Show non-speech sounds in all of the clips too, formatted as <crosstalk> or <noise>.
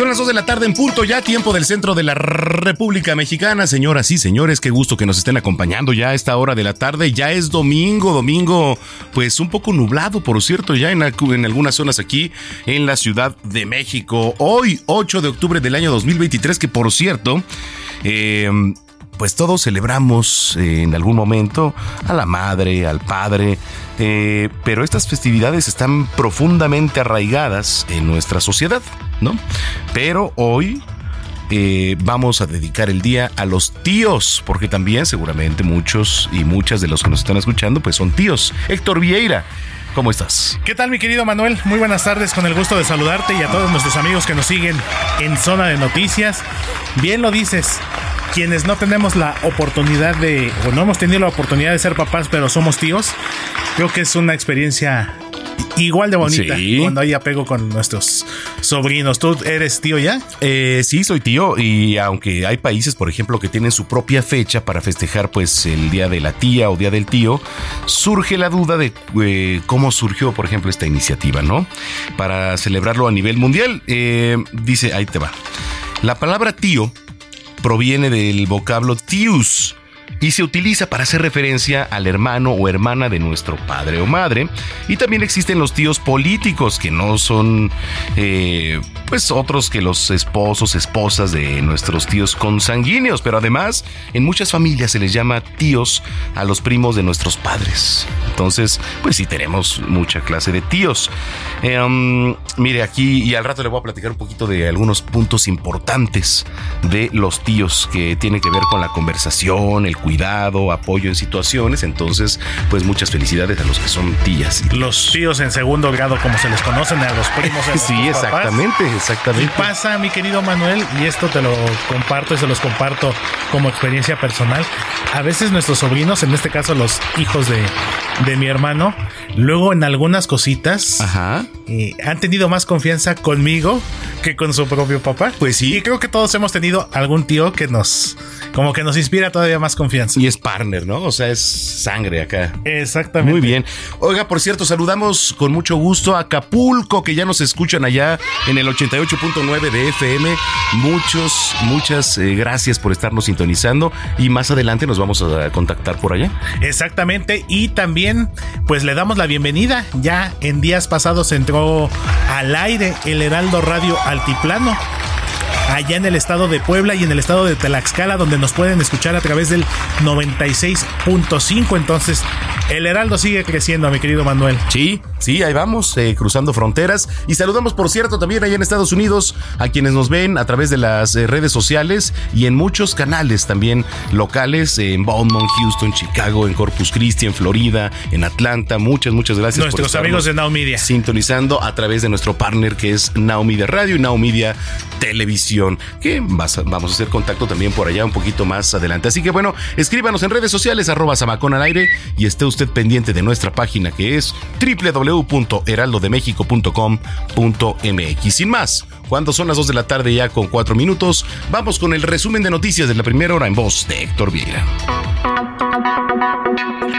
Son las 2 de la tarde en punto, ya tiempo del centro de la República Mexicana. Señoras y señores, qué gusto que nos estén acompañando ya a esta hora de la tarde. Ya es domingo, domingo, pues un poco nublado, por cierto, ya en, en algunas zonas aquí en la Ciudad de México. Hoy, 8 de octubre del año 2023, que por cierto, eh, pues todos celebramos eh, en algún momento a la madre, al padre, eh, pero estas festividades están profundamente arraigadas en nuestra sociedad, ¿no? Pero hoy eh, vamos a dedicar el día a los tíos, porque también seguramente muchos y muchas de los que nos están escuchando pues son tíos. Héctor Vieira. ¿Cómo estás? ¿Qué tal mi querido Manuel? Muy buenas tardes, con el gusto de saludarte y a todos nuestros amigos que nos siguen en Zona de Noticias. Bien lo dices, quienes no tenemos la oportunidad de, o no hemos tenido la oportunidad de ser papás, pero somos tíos, creo que es una experiencia igual de bonita Sí. cuando hay apego con nuestros sobrinos. ¿Tú eres tío ya? Eh, sí, soy tío y aunque hay países, por ejemplo, que tienen su propia fecha para festejar pues el día de la tía o día del tío, surge la duda de eh, cómo surgió, por ejemplo, esta iniciativa, ¿no? Para celebrarlo a nivel mundial. Eh, dice, ahí te va. La palabra tío proviene del vocablo tius y se utiliza para hacer referencia al hermano o hermana de nuestro padre o madre. Y también existen los tíos políticos, que no son eh, pues otros que los esposos, esposas de nuestros tíos consanguíneos, pero además en muchas familias se les llama tíos a los primos de nuestros padres. Entonces, pues sí tenemos mucha clase de tíos. Um, mire aquí, y al rato le voy a platicar un poquito de algunos puntos importantes de los tíos que tienen que ver con la conversación, el cuidado, apoyo en situaciones. Entonces, pues muchas felicidades a los que son tías. y Los tíos en segundo grado, como se les conocen a los primos. de <laughs> Sí, papás. exactamente, Y exactamente. pasa, mi querido Manuel, y esto te lo comparto y se los comparto como experiencia personal. A veces nuestros sobrinos, en este caso los hijos de, de mi hermano, luego en algunas cositas Ajá. Eh, han tenido más confianza conmigo que con su propio papá. Pues sí. Y creo que todos hemos tenido algún tío que nos, como que nos inspira todavía más confianza. Y es partner, ¿no? O sea, es sangre acá. Exactamente. Muy bien. Oiga, por cierto, saludamos con mucho gusto a Acapulco, que ya nos escuchan allá en el 88.9 de FM. Muchos, muchas eh, gracias por estarnos sintonizando y más adelante nos vamos a contactar por allá. Exactamente, y también pues le damos la bienvenida. Ya en días pasados entró al aire el Heraldo Radio Altiplano. Allá en el estado de Puebla y en el estado de Tlaxcala, donde nos pueden escuchar a través del 96.5. Entonces, el Heraldo sigue creciendo, mi querido Manuel. Sí, sí, ahí vamos, eh, cruzando fronteras. Y saludamos, por cierto, también allá en Estados Unidos a quienes nos ven a través de las eh, redes sociales y en muchos canales también locales, eh, en Beaumont, Houston, Chicago, en Corpus Christi, en Florida, en Atlanta. Muchas, muchas gracias. Nuestros amigos de Now Media. Sintonizando a través de nuestro partner que es Now Media Radio y Now Media Televisión, que vamos a hacer contacto también por allá un poquito más adelante. Así que bueno, escríbanos en redes sociales, arroba Samacón al aire y esté usted pendiente de nuestra página que es www.heraldodemexico.com.mx. Sin más, cuando son las 2 de la tarde ya con 4 minutos, vamos con el resumen de noticias de la primera hora en voz de Héctor Vieira.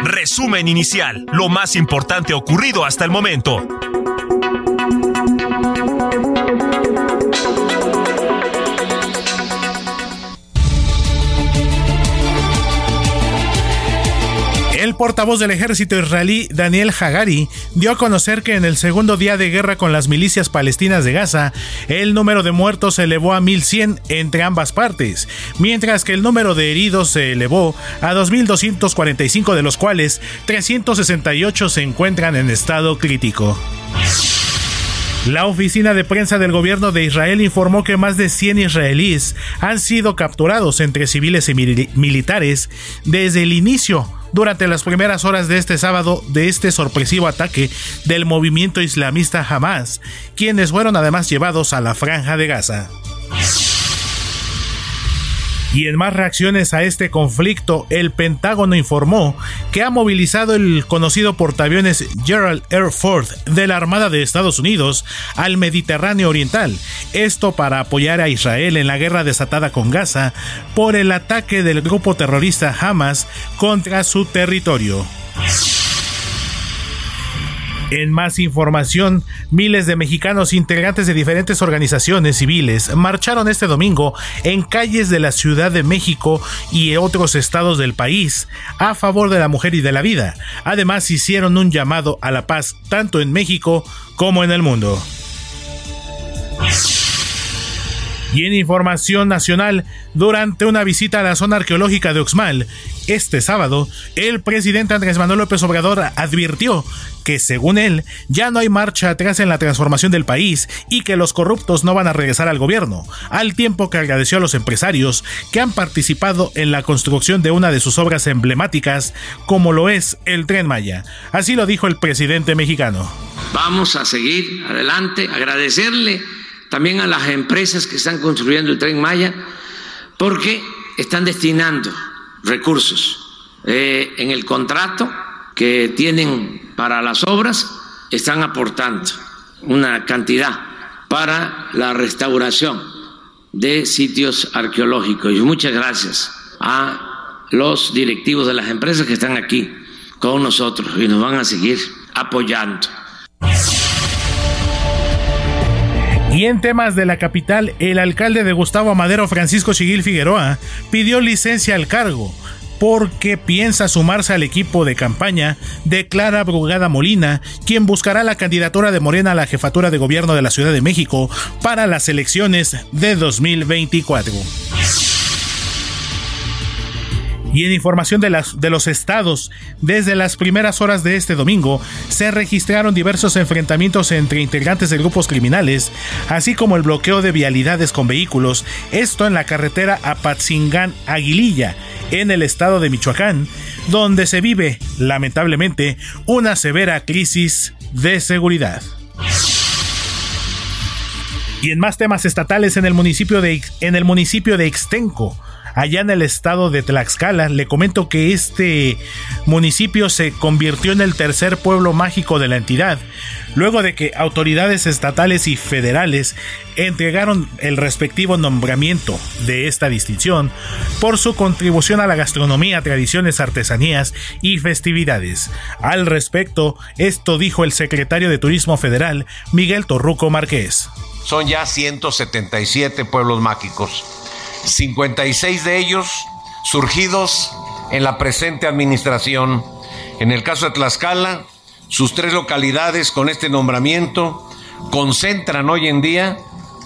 Resumen inicial, lo más importante ocurrido hasta el momento. El portavoz del ejército israelí, Daniel Hagari, dio a conocer que en el segundo día de guerra con las milicias palestinas de Gaza, el número de muertos se elevó a 1.100 entre ambas partes, mientras que el número de heridos se elevó a 2.245 de los cuales 368 se encuentran en estado crítico. La oficina de prensa del gobierno de Israel informó que más de 100 israelíes han sido capturados entre civiles y militares desde el inicio durante las primeras horas de este sábado de este sorpresivo ataque del movimiento islamista Hamas, quienes fueron además llevados a la franja de Gaza. Y en más reacciones a este conflicto, el Pentágono informó que ha movilizado el conocido portaaviones Gerald Air Force de la Armada de Estados Unidos al Mediterráneo Oriental, esto para apoyar a Israel en la guerra desatada con Gaza por el ataque del grupo terrorista Hamas contra su territorio. En más información, miles de mexicanos integrantes de diferentes organizaciones civiles marcharon este domingo en calles de la Ciudad de México y otros estados del país a favor de la mujer y de la vida. Además, hicieron un llamado a la paz tanto en México como en el mundo. Y en información nacional, durante una visita a la zona arqueológica de Oxmal, este sábado, el presidente Andrés Manuel López Obrador advirtió que, según él, ya no hay marcha atrás en la transformación del país y que los corruptos no van a regresar al gobierno, al tiempo que agradeció a los empresarios que han participado en la construcción de una de sus obras emblemáticas, como lo es el tren Maya. Así lo dijo el presidente mexicano. Vamos a seguir adelante, agradecerle también a las empresas que están construyendo el tren Maya, porque están destinando recursos eh, en el contrato que tienen para las obras, están aportando una cantidad para la restauración de sitios arqueológicos. Y muchas gracias a los directivos de las empresas que están aquí con nosotros y nos van a seguir apoyando. Y en temas de la capital, el alcalde de Gustavo Amadero, Francisco Chiguil Figueroa, pidió licencia al cargo porque piensa sumarse al equipo de campaña de Clara Brugada Molina, quien buscará la candidatura de Morena a la jefatura de gobierno de la Ciudad de México para las elecciones de 2024. Y en información de, las, de los estados, desde las primeras horas de este domingo se registraron diversos enfrentamientos entre integrantes de grupos criminales, así como el bloqueo de vialidades con vehículos, esto en la carretera Apatzingán-Aguililla, en el estado de Michoacán, donde se vive, lamentablemente, una severa crisis de seguridad. Y en más temas estatales en el municipio de, en el municipio de Extenco, allá en el estado de Tlaxcala. Le comento que este municipio se convirtió en el tercer pueblo mágico de la entidad, luego de que autoridades estatales y federales entregaron el respectivo nombramiento de esta distinción por su contribución a la gastronomía, tradiciones, artesanías y festividades. Al respecto, esto dijo el secretario de Turismo Federal, Miguel Torruco Márquez. Son ya 177 pueblos mágicos 56 de ellos surgidos en la presente administración. En el caso de Tlaxcala, sus tres localidades con este nombramiento concentran hoy en día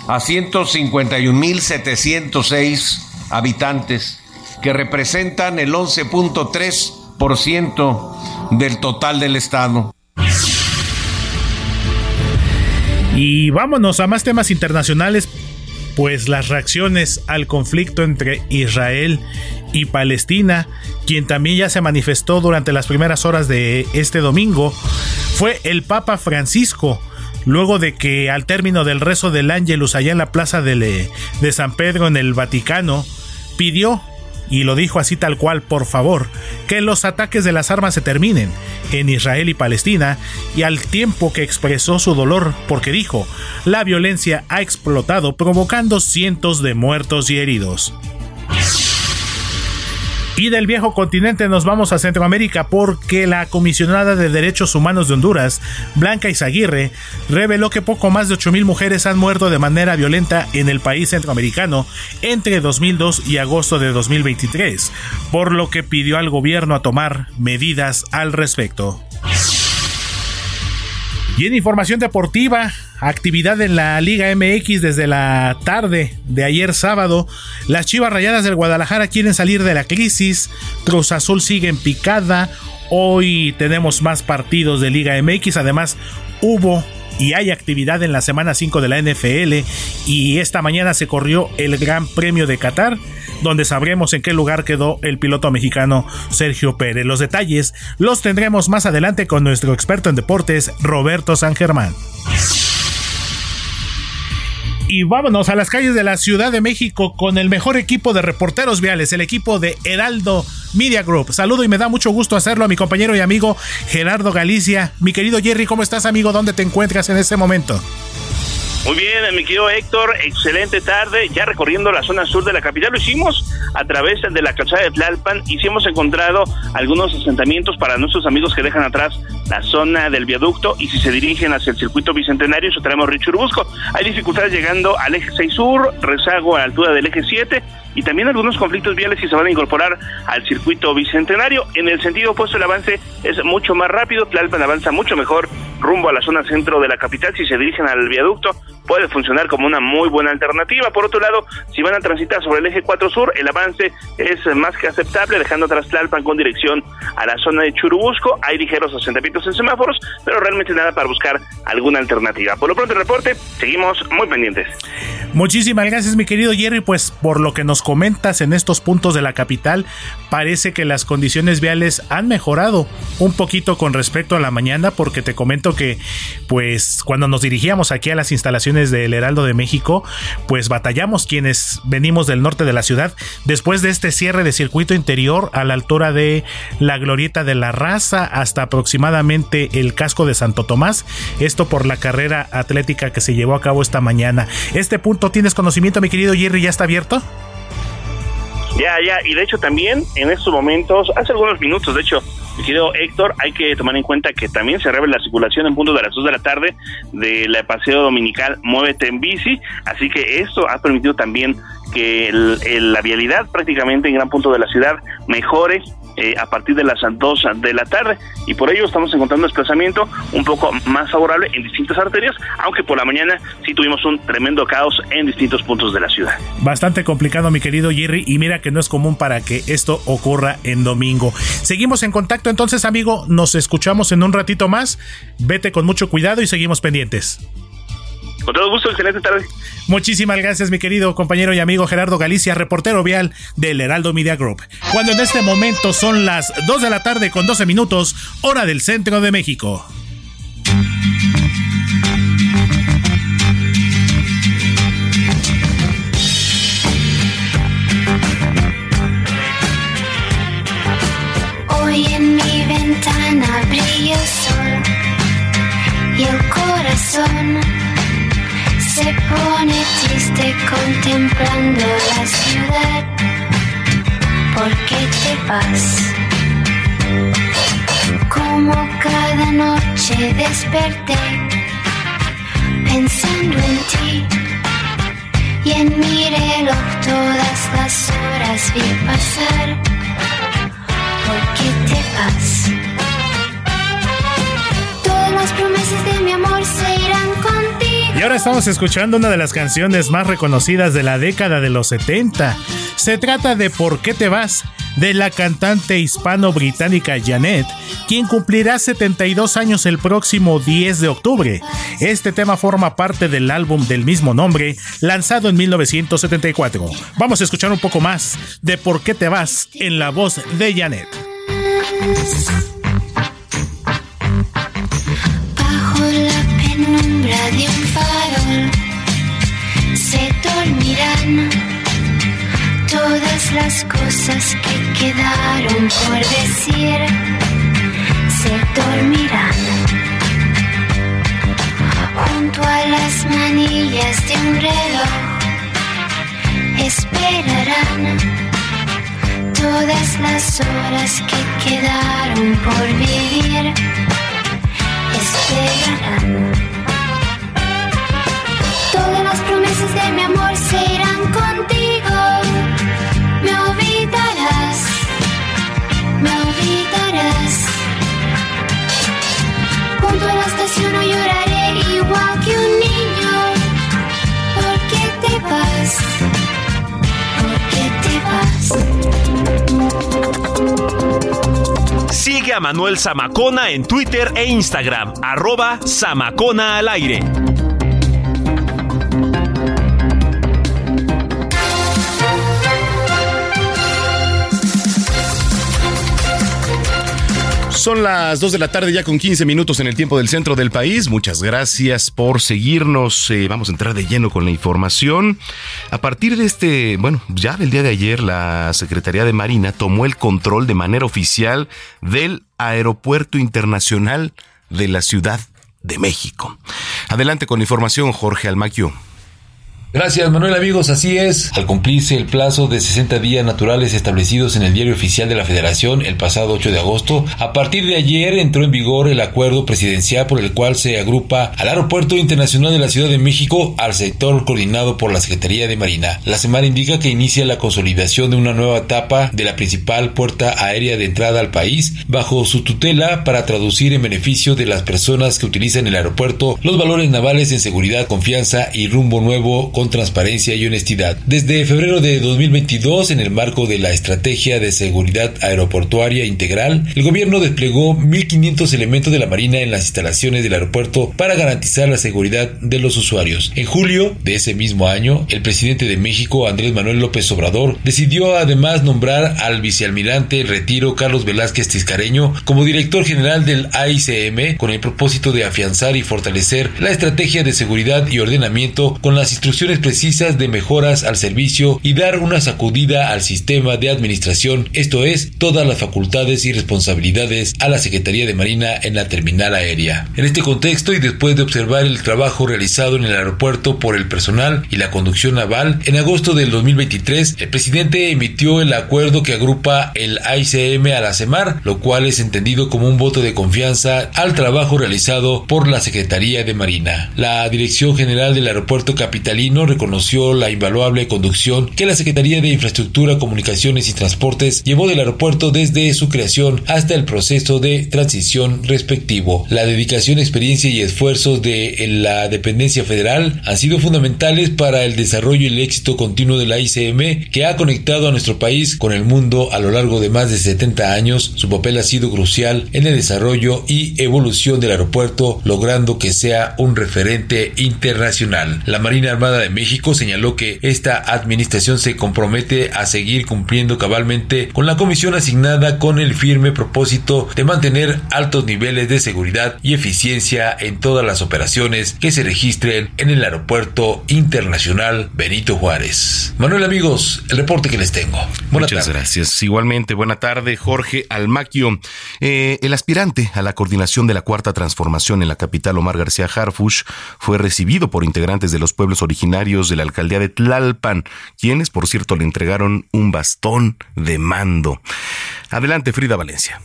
a 151.706 habitantes, que representan el 11.3% del total del Estado. Y vámonos a más temas internacionales pues las reacciones al conflicto entre Israel y Palestina, quien también ya se manifestó durante las primeras horas de este domingo, fue el Papa Francisco, luego de que al término del rezo del Ángelus allá en la plaza de, de San Pedro en el Vaticano, pidió y lo dijo así tal cual, por favor, que los ataques de las armas se terminen en Israel y Palestina, y al tiempo que expresó su dolor porque dijo, la violencia ha explotado provocando cientos de muertos y heridos. Y del viejo continente nos vamos a Centroamérica porque la comisionada de Derechos Humanos de Honduras, Blanca Izaguirre, reveló que poco más de 8.000 mujeres han muerto de manera violenta en el país centroamericano entre 2002 y agosto de 2023, por lo que pidió al gobierno a tomar medidas al respecto. Y en información deportiva, actividad en la Liga MX desde la tarde de ayer sábado. Las Chivas Rayadas del Guadalajara quieren salir de la crisis. Cruz Azul sigue en picada. Hoy tenemos más partidos de Liga MX. Además, hubo y hay actividad en la semana 5 de la NFL y esta mañana se corrió el Gran Premio de Qatar donde sabremos en qué lugar quedó el piloto mexicano Sergio Pérez. Los detalles los tendremos más adelante con nuestro experto en deportes Roberto San Germán. Y vámonos a las calles de la Ciudad de México con el mejor equipo de reporteros viales, el equipo de Heraldo Media Group. Saludo y me da mucho gusto hacerlo a mi compañero y amigo Gerardo Galicia. Mi querido Jerry, ¿cómo estás amigo? ¿Dónde te encuentras en este momento? Muy bien, mi querido Héctor, excelente tarde. Ya recorriendo la zona sur de la capital, lo hicimos a través de la calzada de Tlalpan y sí hemos encontrado algunos asentamientos para nuestros amigos que dejan atrás la zona del viaducto y si se dirigen hacia el circuito bicentenario, eso tenemos Richurubusco. Hay dificultades llegando al eje 6 sur, rezago a la altura del eje 7 y también algunos conflictos viales que se van a incorporar al circuito bicentenario. En el sentido opuesto, el avance es mucho más rápido. Tlalpan avanza mucho mejor rumbo a la zona centro de la capital. Si se dirigen al viaducto, puede funcionar como una muy buena alternativa. Por otro lado, si van a transitar sobre el eje 4 sur, el avance es más que aceptable, dejando atrás Tlalpan con dirección a la zona de Churubusco. Hay ligeros asentamientos en semáforos, pero realmente nada para buscar alguna alternativa. Por lo pronto, el reporte, seguimos muy pendientes. Muchísimas gracias, mi querido Jerry. Pues por lo que nos comentas en estos puntos de la capital, parece que las condiciones viales han mejorado un poquito con respecto a la mañana, porque te comento que, pues, cuando nos dirigíamos aquí a las instalaciones del Heraldo de México, pues batallamos quienes venimos del norte de la ciudad después de este cierre de circuito interior a la altura de la glorieta de la raza hasta aproximadamente el casco de Santo Tomás. Esto por la carrera atlética que se llevó a cabo esta mañana. Este punto tienes conocimiento, mi querido Jerry, ya está abierto. Ya, ya, y de hecho también en estos momentos, hace algunos minutos, de hecho, mi querido Héctor, hay que tomar en cuenta que también se revela la circulación en punto de las 2 de la tarde de la paseo dominical Muévete en bici, así que esto ha permitido también que la vialidad prácticamente en gran punto de la ciudad mejore eh, a partir de las 2 de la tarde y por ello estamos encontrando desplazamiento un poco más favorable en distintas arterias, aunque por la mañana sí tuvimos un tremendo caos en distintos puntos de la ciudad. Bastante complicado mi querido Jerry y mira que no es común para que esto ocurra en domingo. Seguimos en contacto entonces amigo, nos escuchamos en un ratito más, vete con mucho cuidado y seguimos pendientes. Con todo gusto, excelente tarde. Muchísimas gracias, mi querido compañero y amigo Gerardo Galicia, reportero vial del Heraldo Media Group. Cuando en este momento son las 2 de la tarde con 12 minutos, hora del centro de México. Hoy en mi ventana brilla el sol y el corazón se pone triste contemplando la ciudad. ¿Por qué te vas? Como cada noche desperté pensando en ti y en mi reloj todas las horas vi pasar. ¿Por qué te vas? Todas las promesas de mi amor se ahora estamos escuchando una de las canciones más reconocidas de la década de los 70. Se trata de ¿Por qué te vas? de la cantante hispano-británica Janet, quien cumplirá 72 años el próximo 10 de octubre. Este tema forma parte del álbum del mismo nombre, lanzado en 1974. Vamos a escuchar un poco más de ¿Por qué te vas? en la voz de Janet. De un farol se dormirán todas las cosas que quedaron por decir. Se dormirán junto a las manillas de un reloj. Esperarán todas las horas que quedaron por vivir. Esperarán. Todas las promesas de mi amor se irán contigo. Me olvidarás, me olvidarás. Junto a la estación no lloraré igual que un niño. ¿Por qué te vas? Sigue a Manuel Zamacona en Twitter e Instagram, arroba Zamacona al aire. Son las 2 de la tarde ya con 15 minutos en el tiempo del centro del país. Muchas gracias por seguirnos. Eh, vamos a entrar de lleno con la información. A partir de este, bueno, ya del día de ayer, la Secretaría de Marina tomó el control de manera oficial del Aeropuerto Internacional de la Ciudad de México. Adelante con la información, Jorge Almaquio. Gracias Manuel amigos, así es. Al cumplirse el plazo de 60 días naturales establecidos en el diario oficial de la Federación el pasado 8 de agosto, a partir de ayer entró en vigor el acuerdo presidencial por el cual se agrupa al Aeropuerto Internacional de la Ciudad de México al sector coordinado por la Secretaría de Marina. La semana indica que inicia la consolidación de una nueva etapa de la principal puerta aérea de entrada al país bajo su tutela para traducir en beneficio de las personas que utilizan el aeropuerto los valores navales en seguridad, confianza y rumbo nuevo transparencia y honestidad. Desde febrero de 2022, en el marco de la Estrategia de Seguridad Aeroportuaria Integral, el gobierno desplegó 1.500 elementos de la Marina en las instalaciones del aeropuerto para garantizar la seguridad de los usuarios. En julio de ese mismo año, el presidente de México, Andrés Manuel López Obrador, decidió además nombrar al vicealmirante retiro Carlos Velázquez Tiscareño como director general del AICM con el propósito de afianzar y fortalecer la estrategia de seguridad y ordenamiento con las instrucciones precisas de mejoras al servicio y dar una sacudida al sistema de administración, esto es, todas las facultades y responsabilidades a la Secretaría de Marina en la terminal aérea. En este contexto y después de observar el trabajo realizado en el aeropuerto por el personal y la conducción naval, en agosto del 2023 el presidente emitió el acuerdo que agrupa el AICM a la CEMAR, lo cual es entendido como un voto de confianza al trabajo realizado por la Secretaría de Marina. La Dirección General del Aeropuerto Capitalino reconoció la invaluable conducción que la Secretaría de Infraestructura, Comunicaciones y Transportes llevó del aeropuerto desde su creación hasta el proceso de transición respectivo. La dedicación, experiencia y esfuerzos de la dependencia federal han sido fundamentales para el desarrollo y el éxito continuo de la ICM que ha conectado a nuestro país con el mundo a lo largo de más de 70 años. Su papel ha sido crucial en el desarrollo y evolución del aeropuerto, logrando que sea un referente internacional. La Marina Armada de México señaló que esta administración se compromete a seguir cumpliendo cabalmente con la comisión asignada con el firme propósito de mantener altos niveles de seguridad y eficiencia en todas las operaciones que se registren en el aeropuerto internacional Benito Juárez. Manuel amigos, el reporte que les tengo. Buenas Muchas gracias. Igualmente, buena tarde, Jorge Almaquio. Eh, el aspirante a la coordinación de la cuarta transformación en la capital, Omar García Harfush, fue recibido por integrantes de los pueblos originarios de la alcaldía de Tlalpan, quienes, por cierto, le entregaron un bastón de mando. Adelante, Frida Valencia.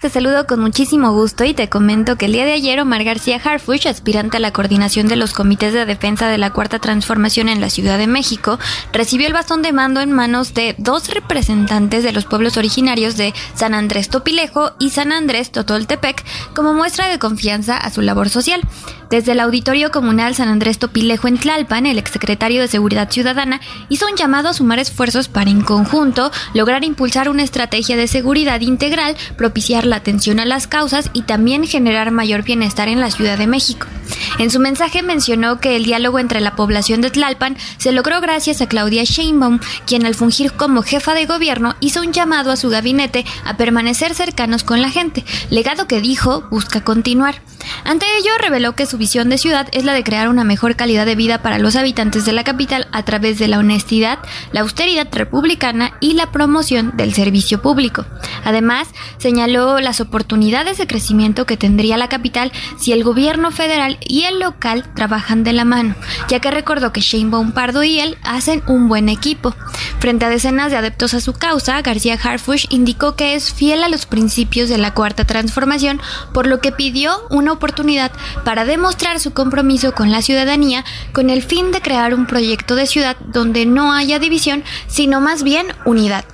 Te saludo con muchísimo gusto y te comento que el día de ayer Omar García Harfush, aspirante a la coordinación de los comités de defensa de la Cuarta Transformación en la Ciudad de México, recibió el bastón de mando en manos de dos representantes de los pueblos originarios de San Andrés Topilejo y San Andrés Totoltepec como muestra de confianza a su labor social. Desde el Auditorio Comunal San Andrés Topilejo en Tlalpan, el exsecretario de Seguridad Ciudadana hizo un llamado a sumar esfuerzos para en conjunto lograr impulsar una estrategia de seguridad integral, propiciar la atención a las causas y también generar mayor bienestar en la Ciudad de México. En su mensaje mencionó que el diálogo entre la población de Tlalpan se logró gracias a Claudia Sheinbaum, quien al fungir como jefa de gobierno hizo un llamado a su gabinete a permanecer cercanos con la gente, legado que dijo busca continuar. Ante ello, reveló que su visión de ciudad es la de crear una mejor calidad de vida para los habitantes de la capital a través de la honestidad, la austeridad republicana y la promoción del servicio público. Además, señaló las oportunidades de crecimiento que tendría la capital si el gobierno federal y el local trabajan de la mano, ya que recordó que Shane Pardo y él hacen un buen equipo. Frente a decenas de adeptos a su causa, García Harfush indicó que es fiel a los principios de la Cuarta Transformación, por lo que pidió una oportunidad para demostrar su compromiso con la ciudadanía con el fin de crear un proyecto de ciudad donde no haya división, sino más bien unidad.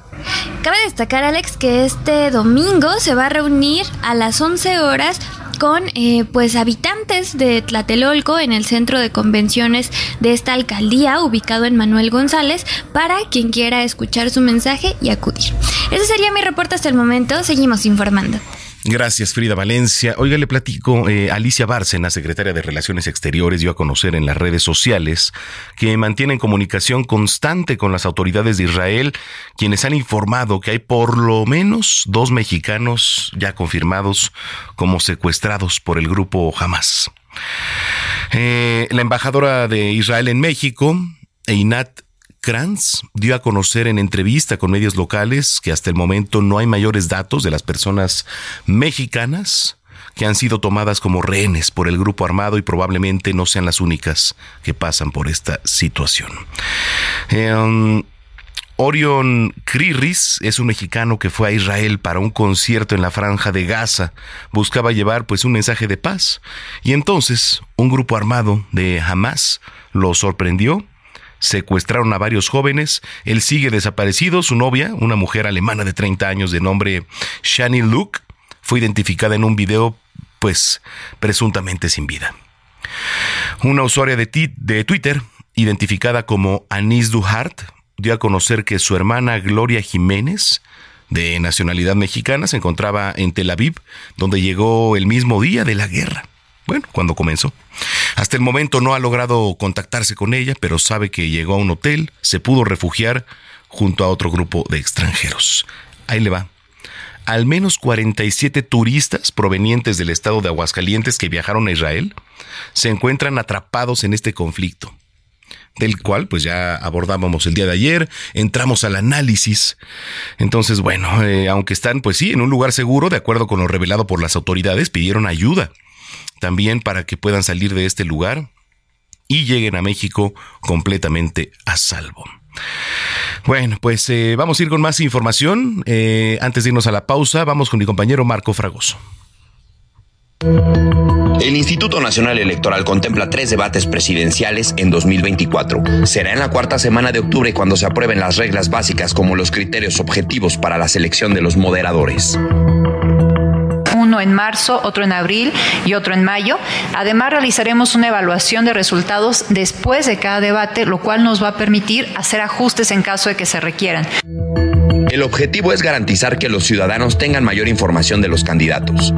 Cabe destacar, Alex, que este domingo se va a reunir a las 11 horas con eh, pues habitantes de Tlatelolco en el centro de convenciones de esta alcaldía ubicado en Manuel González para quien quiera escuchar su mensaje y acudir. Ese sería mi reporte hasta el momento. Seguimos informando. Gracias, Frida Valencia. Oiga, le platico, eh, Alicia Bárcena, secretaria de Relaciones Exteriores, dio a conocer en las redes sociales que mantienen comunicación constante con las autoridades de Israel, quienes han informado que hay por lo menos dos mexicanos ya confirmados como secuestrados por el grupo Hamas. Eh, la embajadora de Israel en México, Einat Kranz dio a conocer en entrevista con medios locales que hasta el momento no hay mayores datos de las personas mexicanas que han sido tomadas como rehenes por el grupo armado y probablemente no sean las únicas que pasan por esta situación. Em, Orion Kriris es un mexicano que fue a Israel para un concierto en la franja de Gaza. Buscaba llevar pues un mensaje de paz. Y entonces un grupo armado de Hamas lo sorprendió secuestraron a varios jóvenes. Él sigue desaparecido. Su novia, una mujer alemana de 30 años de nombre Shani Luke, fue identificada en un video, pues, presuntamente sin vida. Una usuaria de, Twitter, identificada como Anis Duhart, dio a conocer que su hermana Gloria Jiménez, de nacionalidad mexicana, se encontraba en Tel Aviv, donde llegó el mismo día de la guerra. Bueno, cuando comenzó. Hasta el momento no ha logrado contactarse con ella, pero sabe que llegó a un hotel, se pudo refugiar junto a otro grupo de extranjeros. Ahí le va. Al menos 47 turistas provenientes del estado de Aguascalientes que viajaron a Israel se encuentran atrapados en este conflicto del cual pues ya abordábamos el día de ayer, entramos al análisis. Entonces, bueno, eh, aunque están pues sí en un lugar seguro, de acuerdo con lo revelado por las autoridades, pidieron ayuda también para que puedan salir de este lugar y lleguen a México completamente a salvo. Bueno, pues eh, vamos a ir con más información. Eh, antes de irnos a la pausa, vamos con mi compañero Marco Fragoso. El Instituto Nacional Electoral contempla tres debates presidenciales en 2024. Será en la cuarta semana de octubre cuando se aprueben las reglas básicas como los criterios objetivos para la selección de los moderadores uno en marzo, otro en abril y otro en mayo. Además, realizaremos una evaluación de resultados después de cada debate, lo cual nos va a permitir hacer ajustes en caso de que se requieran. El objetivo es garantizar que los ciudadanos tengan mayor información de los candidatos.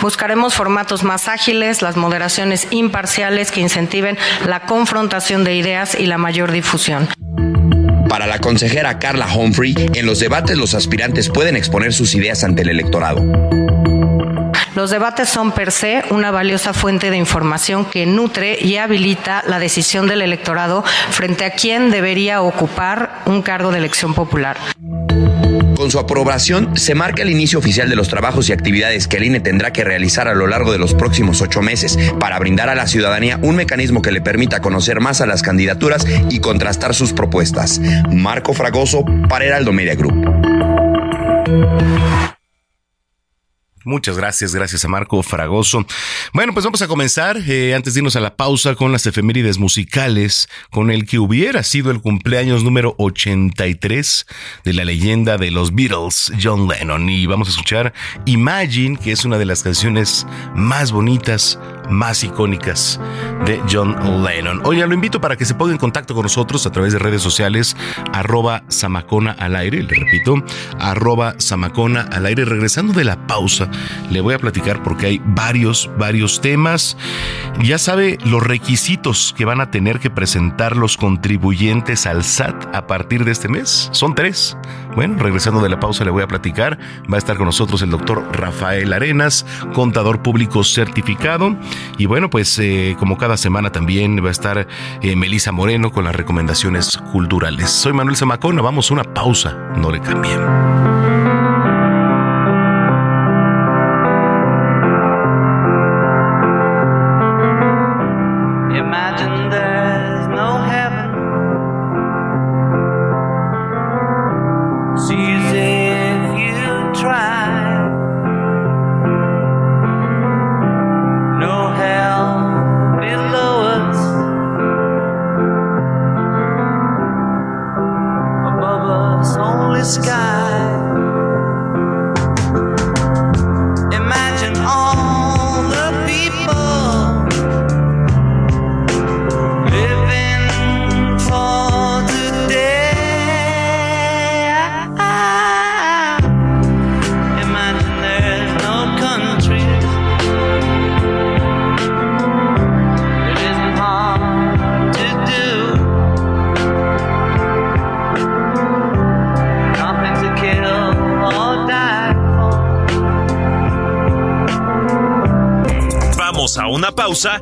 Buscaremos formatos más ágiles, las moderaciones imparciales que incentiven la confrontación de ideas y la mayor difusión. Para la consejera Carla Humphrey, en los debates los aspirantes pueden exponer sus ideas ante el electorado. Los debates son per se una valiosa fuente de información que nutre y habilita la decisión del electorado frente a quién debería ocupar un cargo de elección popular. Con su aprobación, se marca el inicio oficial de los trabajos y actividades que el INE tendrá que realizar a lo largo de los próximos ocho meses para brindar a la ciudadanía un mecanismo que le permita conocer más a las candidaturas y contrastar sus propuestas. Marco Fragoso para Heraldo Media Group. Muchas gracias, gracias a Marco Fragoso. Bueno, pues vamos a comenzar, eh, antes de irnos a la pausa, con las efemérides musicales, con el que hubiera sido el cumpleaños número 83 de la leyenda de los Beatles, John Lennon. Y vamos a escuchar Imagine, que es una de las canciones más bonitas, más icónicas de John Lennon. Oye, lo invito para que se ponga en contacto con nosotros a través de redes sociales, arroba Samacona al aire, le repito, arroba Samacona al aire. Regresando de la pausa, Le voy a platicar porque hay varios, varios temas. Ya sabe los requisitos que van a tener que presentar los contribuyentes al SAT a partir de este mes. Son tres. Bueno, regresando de la pausa le voy a platicar. Va a estar con nosotros el doctor Rafael Arenas, contador público certificado. Y bueno, pues eh, como cada semana también va a estar eh, Melisa Moreno con las recomendaciones culturales. Soy Manuel Zamacona, vamos a una pausa, no le cambien.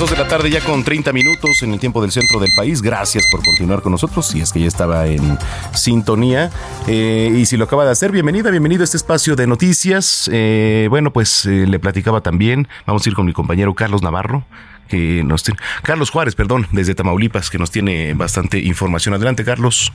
Las 2 de la tarde ya con 30 minutos en el tiempo del centro del país. Gracias por continuar con nosotros. Si es que ya estaba en sintonía. Eh, y si lo acaba de hacer, bienvenida, bienvenido a este espacio de noticias. Eh, bueno, pues eh, le platicaba también. Vamos a ir con mi compañero Carlos Navarro. Que nos tiene, Carlos Juárez, perdón, desde Tamaulipas, que nos tiene bastante información. Adelante, Carlos.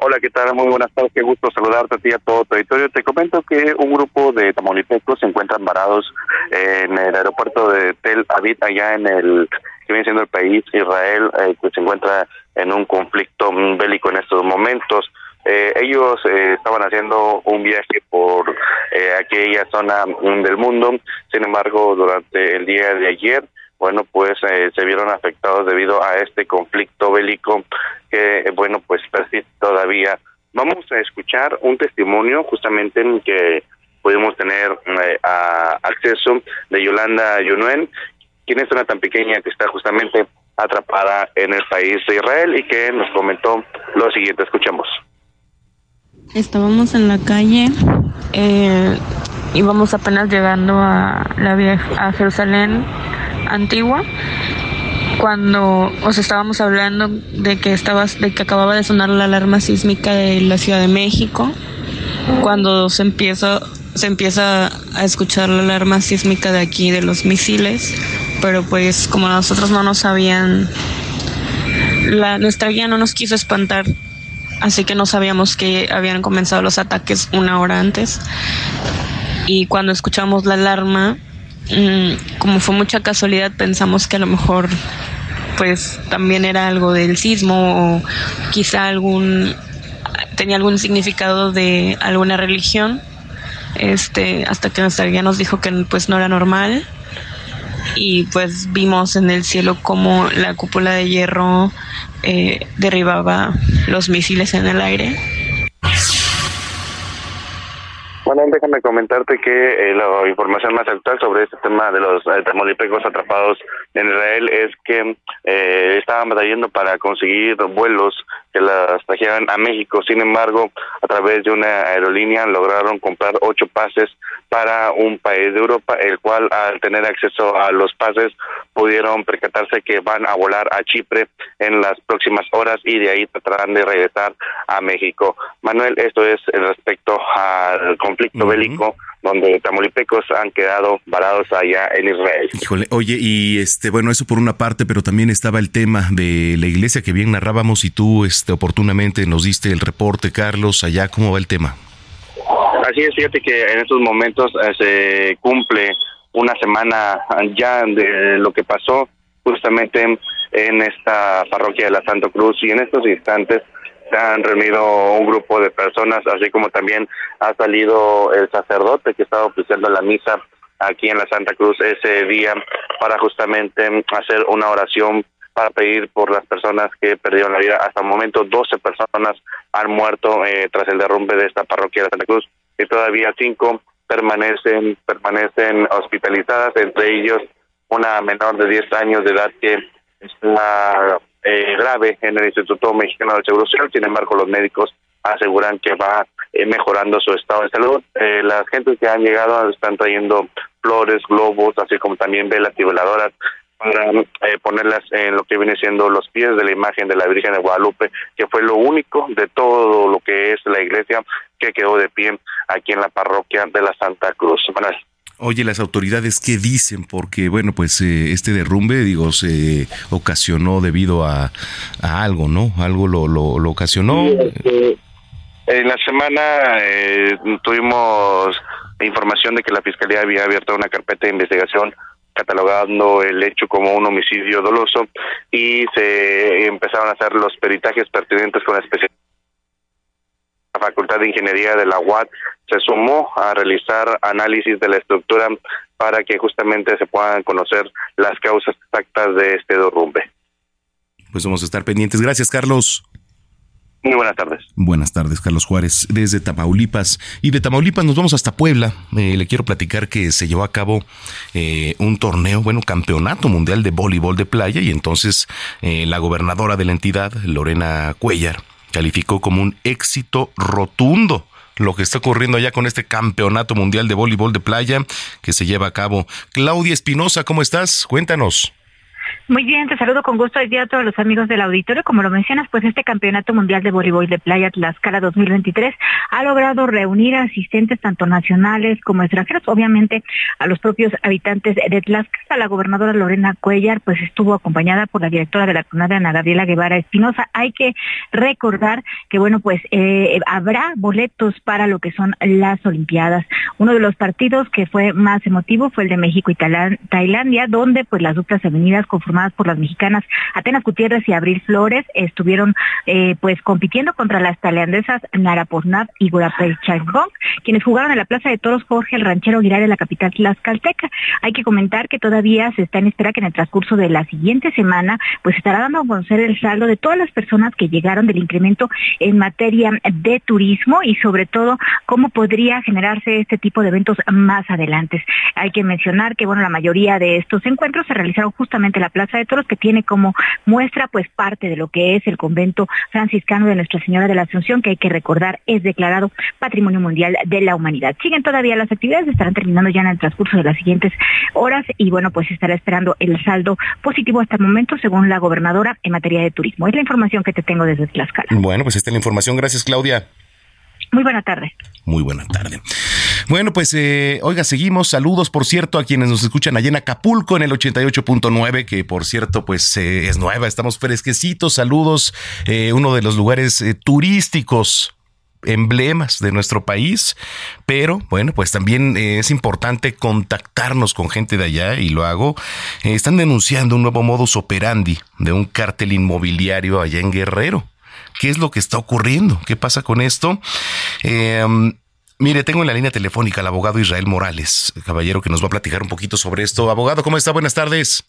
Hola, ¿qué tal? Muy buenas tardes, qué gusto saludarte a ti y a todo territorio. Te comento que un grupo de tamaulipecos se encuentran varados en el aeropuerto de Tel Aviv, allá en el que viene siendo el país Israel, eh, que se encuentra en un conflicto bélico en estos momentos. Eh, ellos eh, estaban haciendo un viaje por eh, aquella zona del mundo, sin embargo, durante el día de ayer bueno, pues eh, se vieron afectados debido a este conflicto bélico que, bueno, pues persiste todavía. Vamos a escuchar un testimonio justamente en que pudimos tener eh, acceso de Yolanda Yunuen, quien es una tan pequeña que está justamente atrapada en el país de Israel y que nos comentó lo siguiente. Escuchamos. Estábamos en la calle, eh, íbamos apenas llegando a la a Jerusalén antigua cuando os estábamos hablando de que estabas de que acababa de sonar la alarma sísmica de la Ciudad de México cuando se empieza se empieza a escuchar la alarma sísmica de aquí de los misiles pero pues como nosotros no nos sabían la nuestra guía no nos quiso espantar así que no sabíamos que habían comenzado los ataques una hora antes y cuando escuchamos la alarma Mm, como fue mucha casualidad, pensamos que a lo mejor pues también era algo del sismo o quizá algún tenía algún significado de alguna religión. Este hasta que nuestra guía nos dijo que pues no era normal y pues vimos en el cielo como la cúpula de hierro eh, derribaba los misiles en el aire bueno, déjame comentarte que eh, la información más actual sobre este tema de los eh, atrapados en Israel es que eh, estaban batallando para conseguir vuelos que las trajeran a México. Sin embargo, a través de una aerolínea lograron comprar ocho pases para un país de Europa, el cual al tener acceso a los pases pudieron percatarse que van a volar a Chipre en las próximas horas y de ahí tratarán de regresar a México. Manuel, esto es respecto al conflicto bélico donde tamolipecos han quedado varados allá en Israel. Híjole, oye, y este, bueno, eso por una parte, pero también estaba el tema de la iglesia que bien narrábamos y tú este, oportunamente nos diste el reporte, Carlos, allá, ¿cómo va el tema? Así es, fíjate que en estos momentos eh, se cumple una semana ya de lo que pasó justamente en esta parroquia de la Santa Cruz y en estos instantes se han reunido un grupo de personas, así como también ha salido el sacerdote que estaba oficiando la misa aquí en la Santa Cruz ese día para justamente hacer una oración para pedir por las personas que perdieron la vida. Hasta el momento 12 personas han muerto eh, tras el derrumbe de esta parroquia de Santa Cruz y todavía cinco permanecen permanecen hospitalizadas, entre ellos una menor de 10 años de edad que está eh, grave en el Instituto Mexicano de Seguro Social. Sin embargo, los médicos aseguran que va eh, mejorando su estado de salud. Eh, las gentes que han llegado están trayendo flores, globos, así como también velas y veladoras para eh, ponerlas en lo que viene siendo los pies de la imagen de la Virgen de Guadalupe, que fue lo único de todo lo que es la iglesia que quedó de pie aquí en la parroquia de la Santa Cruz. Oye, las autoridades, ¿qué dicen? Porque, bueno, pues eh, este derrumbe, digo, se ocasionó debido a, algo, ¿no? Algo lo, lo, ocasionó. Este, en la semana eh, tuvimos información de que la Fiscalía había abierto una carpeta de investigación catalogando el hecho como un homicidio doloso y se empezaron a hacer los peritajes pertinentes con la especie la Facultad de Ingeniería de la UAT se sumó a realizar análisis de la estructura para que justamente se puedan conocer las causas exactas de este derrumbe. Pues vamos a estar pendientes. Gracias, Carlos. Muy buenas tardes. Buenas tardes, Carlos Juárez, desde Tamaulipas. Y de Tamaulipas nos vamos hasta Puebla. Eh, le quiero platicar que se llevó a cabo eh, un torneo, bueno, campeonato mundial de voleibol de playa y entonces eh, la gobernadora de la entidad, Lorena Cuellar, calificó como un éxito rotundo lo que está ocurriendo allá con este campeonato mundial de voleibol de playa que se lleva a cabo. Claudia Espinosa, ¿cómo estás? Cuéntanos. Muy bien, te saludo con gusto hoy día a todos los amigos del auditorio. Como lo mencionas, pues este Campeonato Mundial de Voleibol de Playa Tlaxcala 2023 ha logrado reunir asistentes tanto nacionales como extranjeros, obviamente a los propios habitantes de Tlaxcala. La gobernadora Lorena Cuellar pues estuvo acompañada por la directora de la CONADE, Ana Gabriela Guevara Espinosa. Hay que recordar que bueno, pues eh, habrá boletos para lo que son las Olimpiadas. Uno de los partidos que fue más emotivo fue el de México y Tailandia, donde pues las duplas femeninas por las mexicanas Atenas Gutiérrez y Abril Flores estuvieron eh, pues compitiendo contra las tailandesas Nara Pornab y Gurapel Changbong, quienes jugaron en la Plaza de Toros Jorge el Ranchero Aguilar de la capital tlaxcalteca. Hay que comentar que todavía se está en espera que en el transcurso de la siguiente semana pues estará dando a conocer el saldo de todas las personas que llegaron del incremento en materia de turismo y sobre todo cómo podría generarse este tipo de eventos más adelante. Hay que mencionar que bueno, la mayoría de estos encuentros se realizaron justamente en la Plaza de Toros, que tiene como muestra pues parte de lo que es el convento franciscano de Nuestra Señora de la Asunción, que hay que recordar es declarado Patrimonio Mundial de la Humanidad. Siguen todavía las actividades, estarán terminando ya en el transcurso de las siguientes horas y bueno, pues estará esperando el saldo positivo hasta el momento, según la gobernadora en materia de turismo. Es la información que te tengo desde Tlaxcala. Bueno, pues esta es la información. Gracias, Claudia. Muy buena tarde. Muy buena tarde. Bueno, pues eh, oiga, seguimos. Saludos, por cierto, a quienes nos escuchan allá en Acapulco en el 88.9, que por cierto, pues eh, es nueva, estamos fresquecitos. Saludos, eh, uno de los lugares turísticos emblemas de nuestro país, pero bueno, pues también es importante contactarnos con gente de allá y lo hago. están denunciando un nuevo modus operandi de un cártel inmobiliario allá en Guerrero. ¿Qué es lo que está ocurriendo? ¿Qué pasa con esto? Eh, Mire, tengo en la línea telefónica al abogado Israel Morales, caballero que nos va a platicar un poquito sobre esto. Abogado, ¿cómo está? Buenas tardes.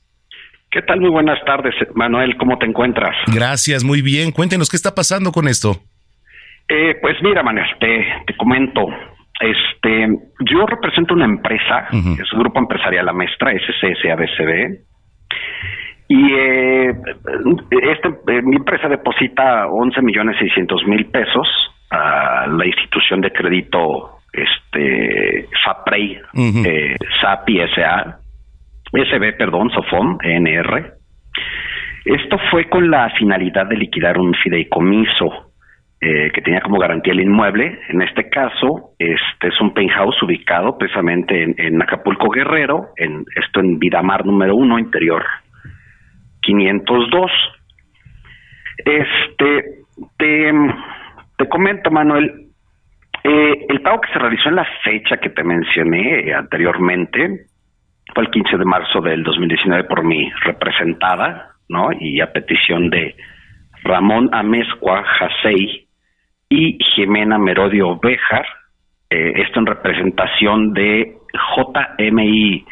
¿Qué tal? Muy buenas tardes, Manuel. ¿Cómo te encuentras? Gracias, muy bien. Cuéntenos qué está pasando con esto. Eh, pues mira, Manuel, te, comento. Este, yo represento una empresa, es un grupo empresarial La Mestra, SCSABCD, y eh, este, eh, mi empresa deposita 11 millones 600 mil pesos a la institución de crédito este FAPREI, eh, SAPI SA, SB, perdón, SOFOM, ENR. Esto fue con la finalidad de liquidar un fideicomiso eh, que tenía como garantía el inmueble. En este caso, este es un penthouse ubicado precisamente en, Acapulco Guerrero, en esto en Vidamar número uno, interior 502. Este, te, te comento, Manuel, eh, el pago que se realizó en la fecha que te mencioné anteriormente fue el 15 de marzo del 2019 por mi representada, ¿no? Y a petición de Ramón Amezcua Jasei, y Jimena Merodio Bejar, eh, esto en representación de JMI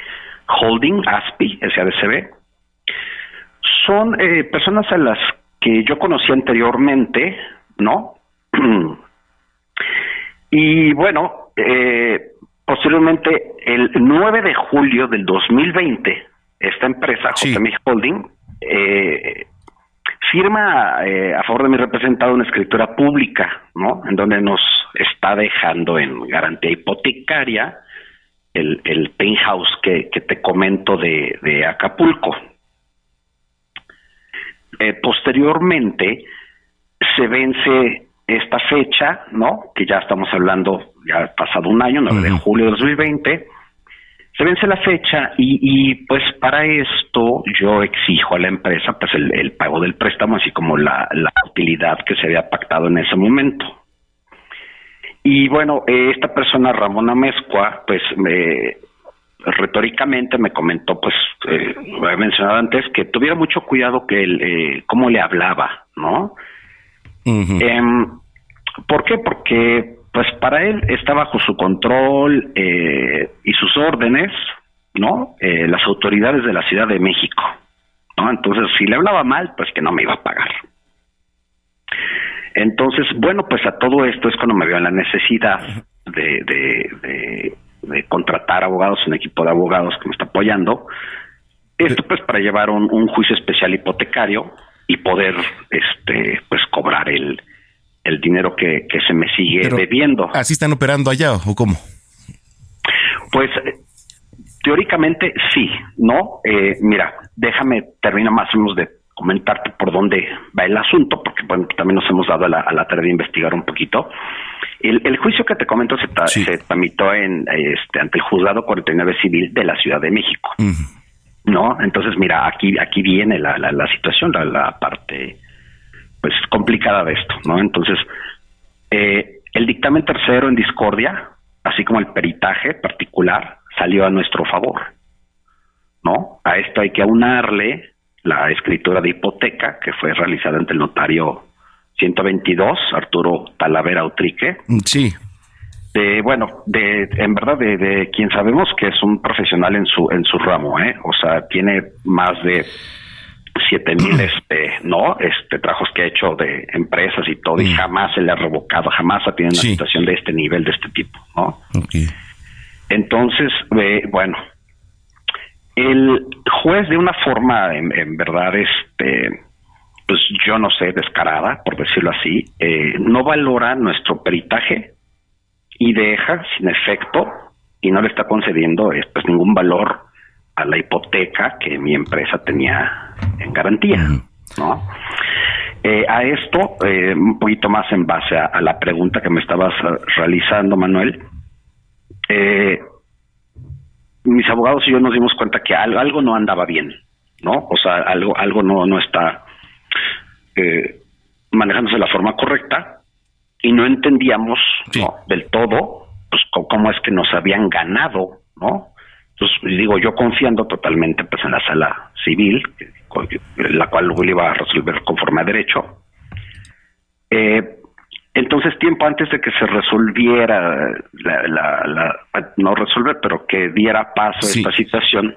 Holding, ASPI, SADCB. Son eh, personas a las que yo conocí anteriormente, ¿no? <clears throat> y bueno, eh, posteriormente, el 9 de julio del 2020, esta empresa, JMI Holding, eh, firma eh, a favor de mi representado una escritura pública, ¿no? En donde nos está dejando en garantía hipotecaria el, el penthouse que, que te comento de, de Acapulco. Eh, posteriormente se vence esta fecha, ¿no? Que ya estamos hablando, ya ha pasado un año, 9 de julio de 2020 se vence la fecha y, pues para esto yo exijo a la empresa pues el, pago del préstamo así como la, utilidad que se había pactado en ese momento. Y bueno, eh, esta persona, Ramona Mezcua, pues me, retóricamente me comentó, pues, eh, lo he mencionado antes, que tuviera mucho cuidado que él, eh, cómo le hablaba, ¿no? Em, ¿Por qué? Porque pues para él está bajo su control eh, y sus órdenes, ¿no? Eh, las autoridades de la Ciudad de México, ¿no? Entonces, si le hablaba mal, pues que no me iba a pagar. Entonces, bueno, pues a todo esto es cuando me veo en la necesidad de, de, de, contratar abogados, un equipo de abogados que me está apoyando. Esto pues para llevar un, un juicio especial hipotecario y poder, este, pues cobrar el, el dinero que, que se me sigue debiendo. ¿Así están operando allá o cómo? Pues teóricamente sí, ¿no? Eh, mira, déjame terminar más o menos de comentarte por dónde va el asunto, porque bueno, también nos hemos dado a la, a la tarea de investigar un poquito. El, el juicio que te comento se, se tramitó en, este, ante el juzgado 49 civil de la Ciudad de México. ¿No? Entonces, mira, aquí, aquí viene la, la, la situación, la, la parte pues complicada de esto, ¿no? Entonces, eh, el dictamen tercero en discordia, así como el peritaje particular, salió a nuestro favor, ¿no? A esto hay que aunarle la escritura de hipoteca que fue realizada ante el notario 122, Arturo Talavera Utrique. Mm, sí. De, bueno, de, en verdad, de, de quien sabemos que es un profesional en su, en su ramo, ¿eh? O sea, tiene más de siete mil <clears throat> este no este trabajos que ha hecho de empresas y todo y mm. jamás se le ha revocado jamás ha tenido una situación de este nivel de este tipo no entonces eh, bueno el juez de una forma en, verdad este pues yo no sé descarada por decirlo así eh, no valora nuestro peritaje y deja sin efecto y no le está concediendo eh, pues ningún valor a la hipoteca que mi empresa tenía en garantía, ¿no? Eh, a esto, eh, un poquito más en base a, la pregunta que me estabas realizando, Manuel, eh, mis abogados y yo nos dimos cuenta que algo, no andaba bien, ¿no? O sea, algo, algo no, no está manejándose de la forma correcta y no entendíamos del todo pues, cómo es que nos habían ganado, ¿no? Entonces, digo, yo confiando totalmente pues en la sala civil, la cual luego iba a resolver conforme a derecho. Eh, entonces, tiempo antes de que se resolviera, la, no resolver, pero que diera paso a esta situación,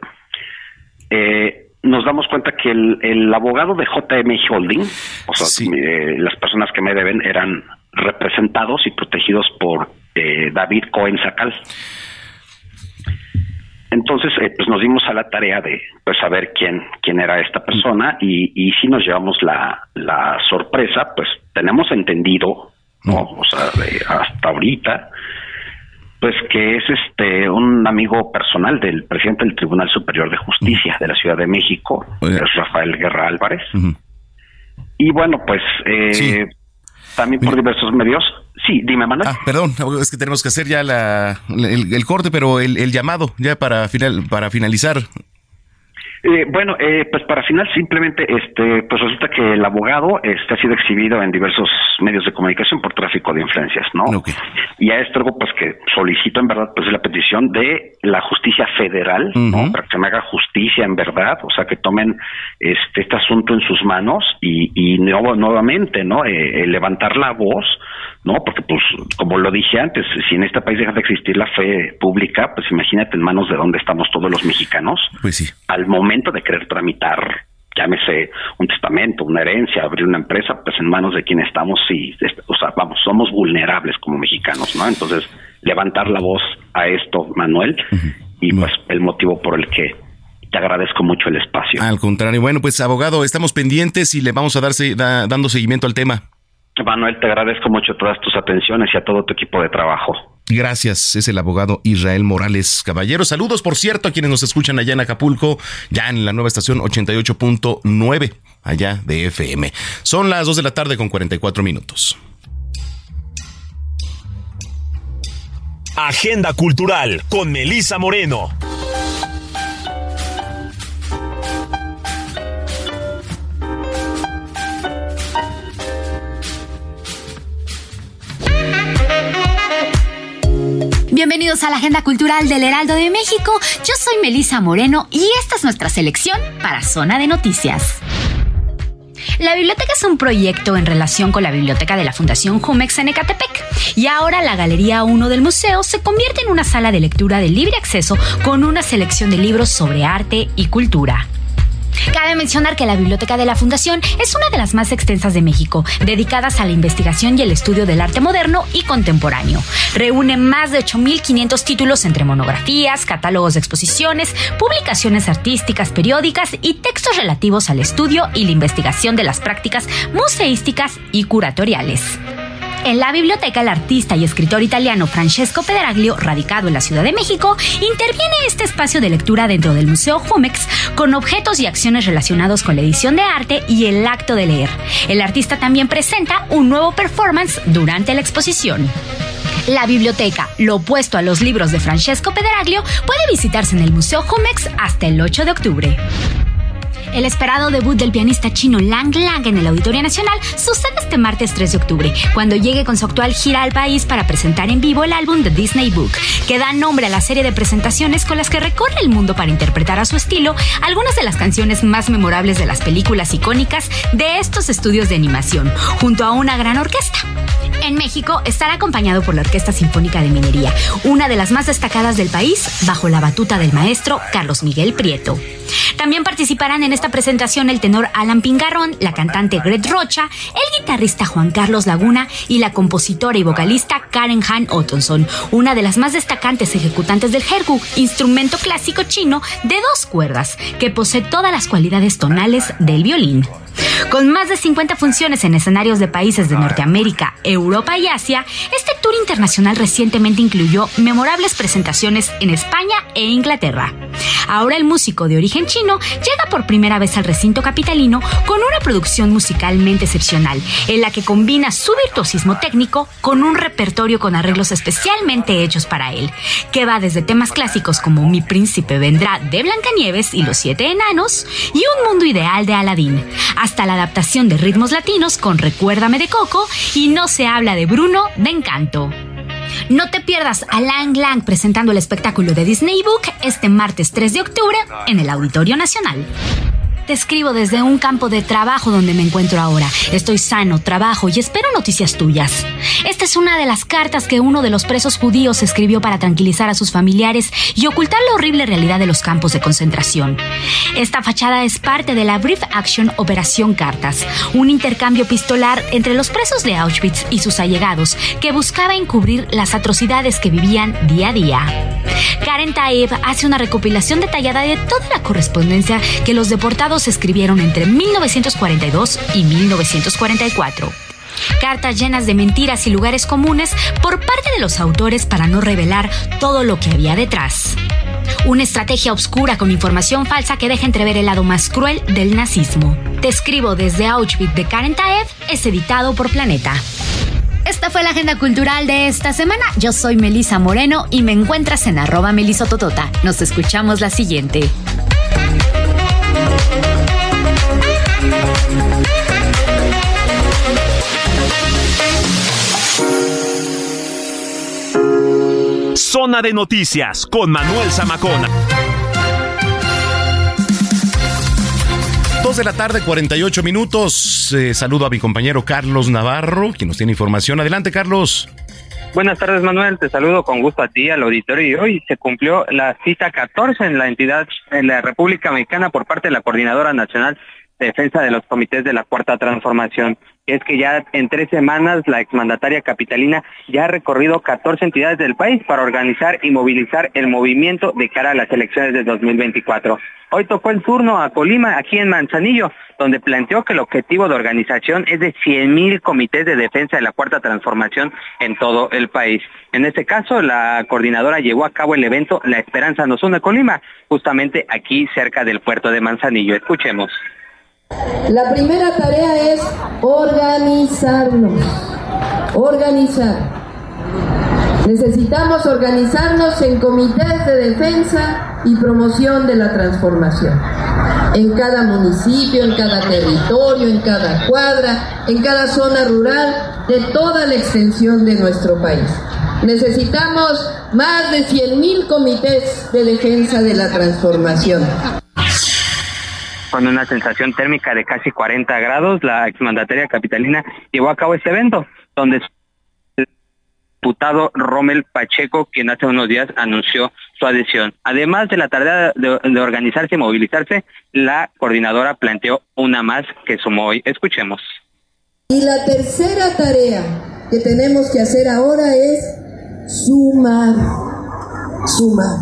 eh, nos damos cuenta que el, abogado de JM Holding, o sea, eh, las personas que me deben eran representados y protegidos por David Cohen Sacal. Entonces, eh, pues nos dimos a la tarea de pues saber quién quién era esta persona y, y si nos llevamos la, la sorpresa, pues tenemos entendido, ¿no? O sea, hasta ahorita pues que es este un amigo personal del presidente del Tribunal Superior de Justicia de la Ciudad de México, es Rafael Guerra Álvarez. Y bueno, pues eh, también por diversos medios. Sí, dime, Manuel. Ah, perdón, es que tenemos que hacer ya la, el, corte, pero el, el, llamado ya para, final, para finalizar. Eh, bueno, eh, pues para final simplemente, este, pues resulta que el abogado este, ha sido exhibido en diversos medios de comunicación por tráfico de influencias, ¿no? Y a esto algo pues que solicito en verdad pues la petición de la justicia federal, ¿no? Para que se me haga justicia en verdad, o sea que tomen este, este asunto en sus manos y, y nuevamente, ¿no? Eh, levantar la voz ¿no? Porque, pues, como lo dije antes, si en este país deja de existir la fe pública, pues imagínate en manos de dónde estamos todos los mexicanos. Pues sí. Al momento de querer tramitar, llámese un testamento, una herencia, abrir una empresa, pues en manos de quién estamos y, o sea, vamos, somos vulnerables como mexicanos, ¿no? Entonces, levantar la voz a esto, Manuel, y pues el motivo por el que te agradezco mucho el espacio. Al contrario, bueno, pues abogado, estamos pendientes y le vamos a darse dando seguimiento al tema. Manuel, te agradezco mucho todas tus atenciones y a todo tu equipo de trabajo. Gracias, es el abogado Israel Morales Caballero. Saludos, por cierto, a quienes nos escuchan allá en Acapulco, ya en la nueva estación 88.9, allá de FM. Son las 2 de la tarde con 44 minutos. Agenda Cultural con Melisa Moreno. Bienvenidos a la Agenda Cultural del Heraldo de México. Yo soy Melisa Moreno y esta es nuestra selección para Zona de Noticias. La biblioteca es un proyecto en relación con la biblioteca de la Fundación Jumex en Ecatepec. Y ahora la Galería 1 del museo se convierte en una sala de lectura de libre acceso con una selección de libros sobre arte y cultura. Cabe mencionar que la Biblioteca de la Fundación es una de las más extensas de México, dedicadas a la investigación y el estudio del arte moderno y contemporáneo. Reúne más de 8.500 títulos entre monografías, catálogos de exposiciones, publicaciones artísticas, periódicas y textos relativos al estudio y la investigación de las prácticas museísticas y curatoriales. En la biblioteca, el artista y escritor italiano Francesco Pederaglio, radicado en la Ciudad de México, interviene este espacio de lectura dentro del Museo Jumex con objetos y acciones relacionados con la edición de arte y el acto de leer. El artista también presenta un nuevo performance durante la exposición. La biblioteca, lo opuesto a los libros de Francesco Pederaglio, puede visitarse en el Museo Jumex hasta el 8 de octubre. El esperado debut del pianista chino Lang Lang en el Auditorio Nacional sucede este martes 3 de octubre, cuando llegue con su actual gira al país para presentar en vivo el álbum The Disney Book, que da nombre a la serie de presentaciones con las que recorre el mundo para interpretar a su estilo algunas de las canciones más memorables de las películas icónicas de estos estudios de animación, junto a una gran orquesta. En México estará acompañado por la Orquesta Sinfónica de Minería, una de las más destacadas del país, bajo la batuta del maestro Carlos Miguel Prieto. También participarán en esta presentación el tenor Alan Pingarrón, la cantante Gret Rocha, el guitarrista Juan Carlos Laguna y la compositora y vocalista Karen Han Ottonson, una de las más destacantes ejecutantes del hergu, instrumento clásico chino de dos cuerdas, que posee todas las cualidades tonales del violín. Con más de 50 funciones en escenarios de países de Norteamérica, Europa y Asia, este tour internacional recientemente incluyó memorables presentaciones en España e Inglaterra. Ahora el músico de origen chino llega por primera vez al recinto capitalino con una producción musicalmente excepcional, en la que combina su virtuosismo técnico con un repertorio con arreglos especialmente hechos para él, que va desde temas clásicos como Mi príncipe vendrá de Blancanieves y los siete enanos y Un mundo ideal de Aladín, hasta la adaptación de ritmos latinos con Recuérdame de Coco y No se habla de Bruno de Encanto. No te pierdas a Lang Lang presentando el espectáculo de Disney Book este martes 3 de octubre en el Auditorio Nacional. Te escribo desde un campo de trabajo donde me encuentro ahora. Estoy sano, trabajo y espero noticias tuyas. Esta es una de las cartas que uno de los presos judíos escribió para tranquilizar a sus familiares y ocultar la horrible realidad de los campos de concentración. Esta fachada es parte de la Brief Action Operación Cartas, un intercambio epistolar entre los presos de Auschwitz y sus allegados que buscaba encubrir las atrocidades que vivían día a día. Karen Taeb hace una recopilación detallada de toda la correspondencia que los deportados se escribieron entre 1942 y 1944. Cartas llenas de mentiras y lugares comunes por parte de los autores para no revelar todo lo que había detrás. Una estrategia oscura con información falsa que deja entrever el lado más cruel del nazismo. Te escribo desde Auschwitz de Karen Taev es editado por Planeta. Esta fue la agenda cultural de esta semana. Yo soy Melisa Moreno y me encuentras en arroba melisototota. Nos escuchamos la siguiente. Zona de Noticias con Manuel Zamacona. Dos de la tarde, 48 minutos. Eh, saludo a mi compañero Carlos Navarro, quien nos tiene información. Adelante, Carlos. Buenas tardes, Manuel. Te saludo con gusto a ti, al auditorio. Y hoy se cumplió la cita 14 en la entidad, en la República Mexicana, por parte de la Coordinadora Nacional Defensa de los Comités de la Cuarta Transformación es que ya en tres semanas la exmandataria capitalina ya ha recorrido 14 entidades del país para organizar y movilizar el movimiento de cara a las elecciones de 2024. Hoy tocó el turno a Colima, aquí en Manzanillo, donde planteó que el objetivo de organización es de 100.000 comités de defensa de la Cuarta Transformación en todo el país. En este caso, la coordinadora llevó a cabo el evento La Esperanza nos une Colima, justamente aquí cerca del puerto de Manzanillo. Escuchemos. La primera tarea es organizarnos, organizar. Necesitamos organizarnos en comités de defensa y promoción de la transformación. En cada municipio, en cada territorio, en cada cuadra, en cada zona rural de toda la extensión de nuestro país. Necesitamos más de 100.000 comités de defensa de la transformación con una sensación térmica de casi 40 grados, la exmandataria capitalina llevó a cabo este evento, donde el diputado Rommel Pacheco, quien hace unos días anunció su adhesión. Además de la tarea de, organizarse y movilizarse, la coordinadora planteó una más que sumó hoy. Escuchemos. Y la tercera tarea que tenemos que hacer ahora es sumar, sumar.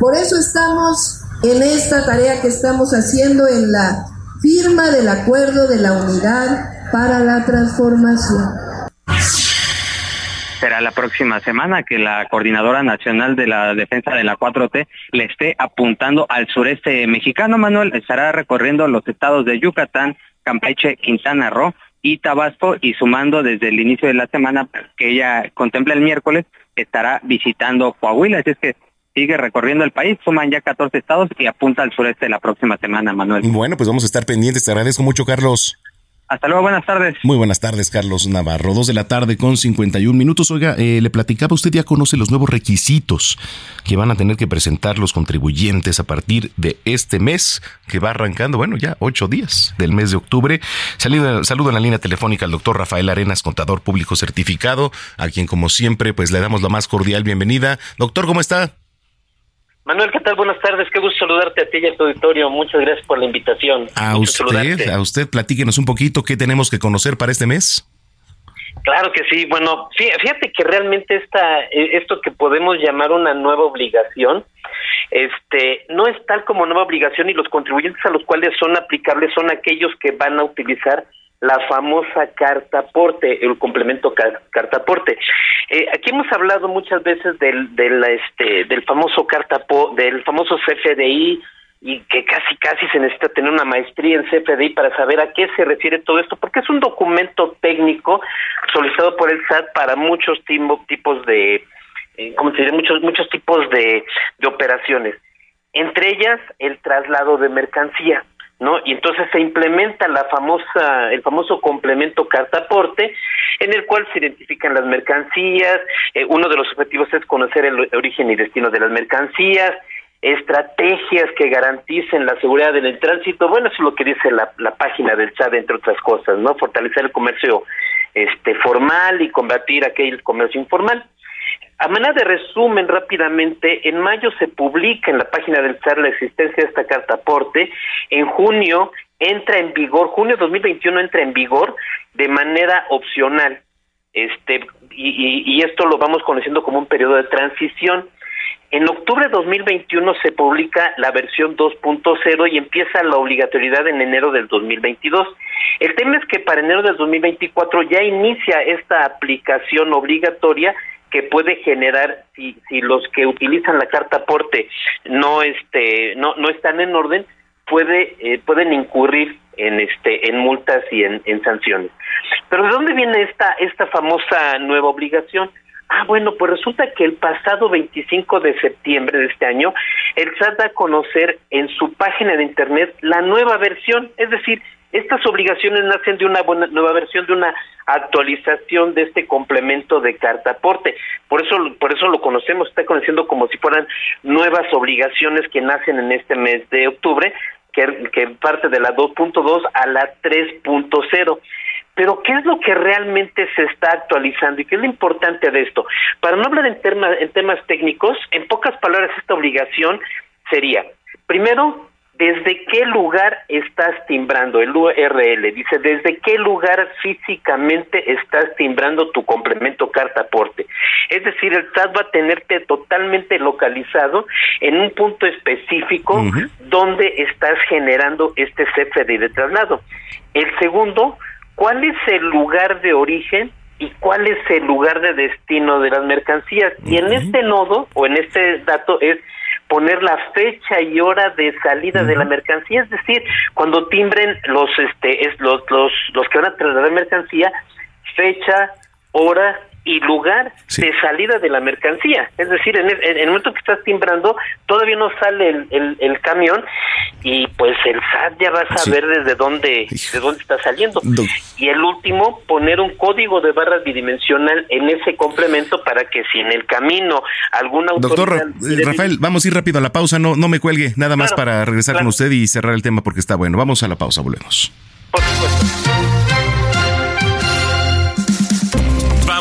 Por eso estamos en esta tarea que estamos haciendo en la firma del acuerdo de la unidad para la transformación. Será la próxima semana que la Coordinadora Nacional de la Defensa de la 4T le esté apuntando al sureste mexicano. Manuel estará recorriendo los estados de Yucatán, Campeche, Quintana Roo y Tabasco y sumando desde el inicio de la semana que ella contempla el miércoles, estará visitando Coahuila. Es que sigue recorriendo el país, suman ya 14 estados y apunta al sureste la próxima semana, Manuel. Bueno, pues vamos a estar pendientes. Te agradezco mucho, Carlos. Hasta luego, buenas tardes. Muy buenas tardes, Carlos Navarro. Dos de la tarde con 51 minutos. Oiga, eh, le platicaba, usted ya conoce los nuevos requisitos que van a tener que presentar los contribuyentes a partir de este mes, que va arrancando, bueno, ya ocho días del mes de octubre. Saludo, saludo en la línea telefónica al doctor Rafael Arenas, contador público certificado, a quien, como siempre, pues le damos la más cordial bienvenida. Doctor, ¿cómo está? Manuel, ¿qué tal? Buenas tardes, qué gusto saludarte a ti y a tu auditorio. Muchas gracias por la invitación. A usted, a usted, platíquenos un poquito qué tenemos que conocer para este mes. Claro que sí. Bueno, fíjate que realmente esta, e, esto que podemos llamar una nueva obligación, este, no es tal como nueva obligación y los contribuyentes a los cuales son aplicables son aquellos que van a utilizar la famosa carta aporte, el complemento carta aporte. Eh, aquí hemos hablado muchas veces del, del, este, del famoso carta del famoso CFDI y que casi casi se necesita tener una maestría en CFDI para saber a qué se refiere todo esto, porque es un documento técnico solicitado por el SAT para muchos tipos de, eh, ¿cómo se? Muchos, muchos tipos de operaciones. Entre ellas, el traslado de mercancía. ¿No? Y entonces se implementa la famosa, el famoso complemento cartaporte, en el cual se identifican las mercancías, eh, uno de los objetivos es conocer el origen y destino de las mercancías, estrategias que garanticen la seguridad en el tránsito, bueno, eso es lo que dice la, la página del SAD, entre otras cosas, ¿no? Fortalecer el comercio este formal y combatir aquel comercio informal. A manera de resumen rápidamente, en mayo se publica en la página del SAR la existencia de esta carta aporte, en junio entra en vigor, junio de 2021 entra en vigor de manera opcional, este y, y, esto lo vamos conociendo como un periodo de transición. En octubre de 2021 se publica la versión 2.0 y empieza la obligatoriedad en enero del 2022. El tema es que para enero del 2024 ya inicia esta aplicación obligatoria que puede generar si, si los que utilizan la carta aporte no este no no están en orden puede eh, pueden incurrir en este en multas y en, en sanciones. Pero de dónde viene esta esta famosa nueva obligación Ah, bueno, pues resulta que el pasado 25 de septiembre de este año, el SAT da a conocer en su página de internet la nueva versión, es decir, estas obligaciones nacen de una buena, nueva versión, de una actualización de este complemento de carta aporte. Por eso, por eso lo conocemos, está conociendo como si fueran nuevas obligaciones que nacen en este mes de octubre, que, parte de la 2.2 a la 3.0. Pero ¿qué es lo que realmente se está actualizando y qué es lo importante de esto? Para no hablar en, en temas técnicos, en pocas palabras esta obligación sería, primero, ¿desde qué lugar estás timbrando? El URL dice, ¿desde qué lugar físicamente estás timbrando tu complemento carta aporte? Es decir, el SAT va a tenerte totalmente localizado en un punto específico donde estás generando este CFDI de traslado. El segundo, cuál es el lugar de origen y cuál es el lugar de destino de las mercancías. Y en este nodo o en este dato es poner la fecha y hora de salida de la mercancía, es decir, cuando timbren los este es los los los que van a trasladar mercancía, fecha, hora y lugar de salida de la mercancía. Es decir, en el, momento que estás timbrando, todavía no sale el, el, camión y pues el SAT ya va a saber desde dónde, de dónde está saliendo. Y el último, poner un código de barras bidimensional en ese complemento para que si en el camino alguna Doctor Rafael, vamos a ir rápido a la pausa, no, no me cuelgue, nada más para regresar con usted y cerrar el tema porque está bueno. Vamos a la pausa, volvemos. Por supuesto.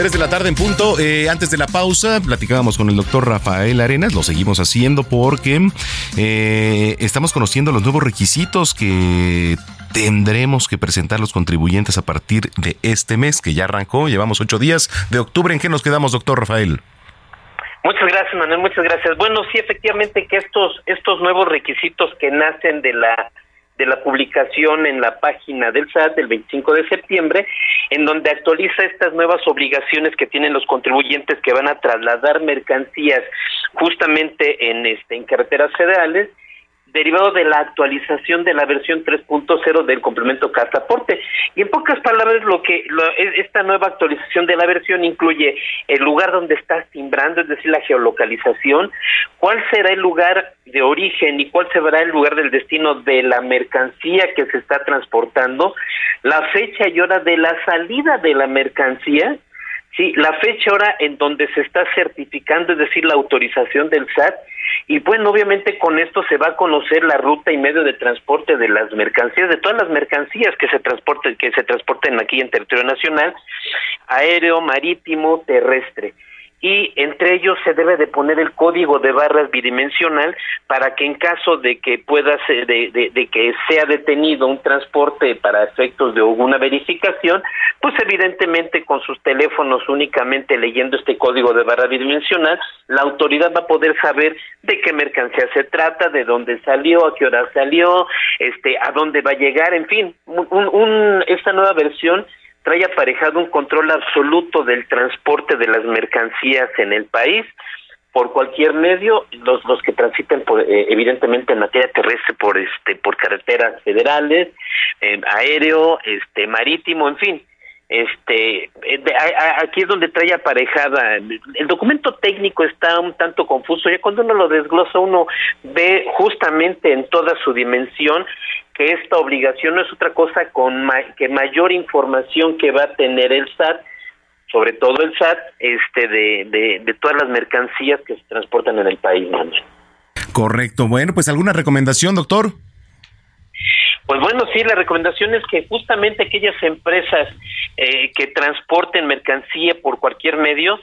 Tres de la tarde en punto. Eh, antes de la pausa, platicábamos con el doctor Rafael Arenas. Lo seguimos haciendo porque eh, estamos conociendo los nuevos requisitos que tendremos que presentar los contribuyentes a partir de este mes que ya arrancó. Llevamos ocho días de octubre. ¿En qué nos quedamos, doctor Rafael? Muchas gracias, Manuel. Muchas gracias. Bueno, sí, efectivamente que estos estos nuevos requisitos que nacen de la de la publicación en la página del SAT del 25 de septiembre, en donde actualiza estas nuevas obligaciones que tienen los contribuyentes que van a trasladar mercancías justamente en este en carreteras federales derivado de la actualización de la versión 3.0 del complemento carta aporte. Y en pocas palabras, lo que esta nueva actualización de la versión incluye el lugar donde estás timbrando, es decir, la geolocalización, cuál será el lugar de origen y cuál será el lugar del destino de la mercancía que se está transportando, la fecha y hora de la salida de la mercancía, Sí, la fecha hora en donde se está certificando, es decir, la autorización del SAT, y bueno, obviamente con esto se va a conocer la ruta y medio de transporte de las mercancías, de todas las mercancías que se transporten, que se transporten aquí en territorio nacional, aéreo, marítimo, terrestre y entre ellos se debe de poner el código de barras bidimensional para que en caso de que pueda ser, de, de, que sea detenido un transporte para efectos de alguna verificación, pues evidentemente con sus teléfonos únicamente leyendo este código de barra bidimensional, la autoridad va a poder saber de qué mercancía se trata, de dónde salió, a qué hora salió, este, a dónde va a llegar, en fin, un, un, esta nueva versión trae aparejado un control absoluto del transporte de las mercancías en el país. Por cualquier medio los los que transiten por, eh, evidentemente en materia terrestre por este por carreteras federales eh, aéreo este marítimo en fin este eh, aquí es donde trae aparejada. El documento técnico está un tanto confuso ya cuando uno lo desglosa uno ve justamente en toda su dimensión que esta obligación no es otra cosa con que mayor información que va a tener el SAT sobre todo el SAT, este, de, de, todas las mercancías que se transportan en el país, Manuel. Correcto. Bueno, pues alguna recomendación, doctor. Pues bueno, sí, la recomendación es que justamente aquellas empresas eh, que transporten mercancía por cualquier medio,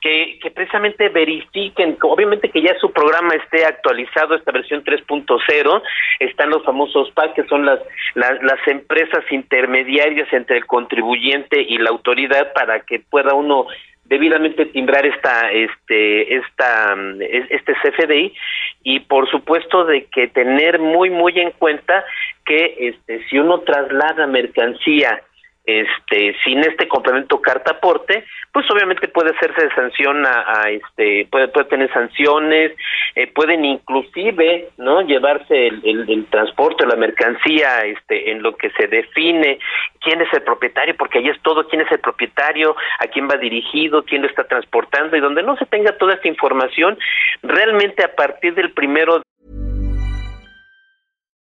que, precisamente verifiquen, obviamente que ya su programa esté actualizado, esta versión 3.0, están los famosos PAC, que son las, las, las, empresas intermediarias entre el contribuyente y la autoridad para que pueda uno debidamente timbrar esta este esta este CFDI y por supuesto de que tener muy muy en cuenta que este si uno traslada mercancía este sin este complemento carta aporte pues obviamente puede hacerse de sanción a, este puede puede tener sanciones eh, pueden inclusive no llevarse el, el, transporte la mercancía este en lo que se define quién es el propietario porque ahí es todo quién es el propietario a quién va dirigido quién lo está transportando y donde no se tenga toda esta información realmente a partir del primero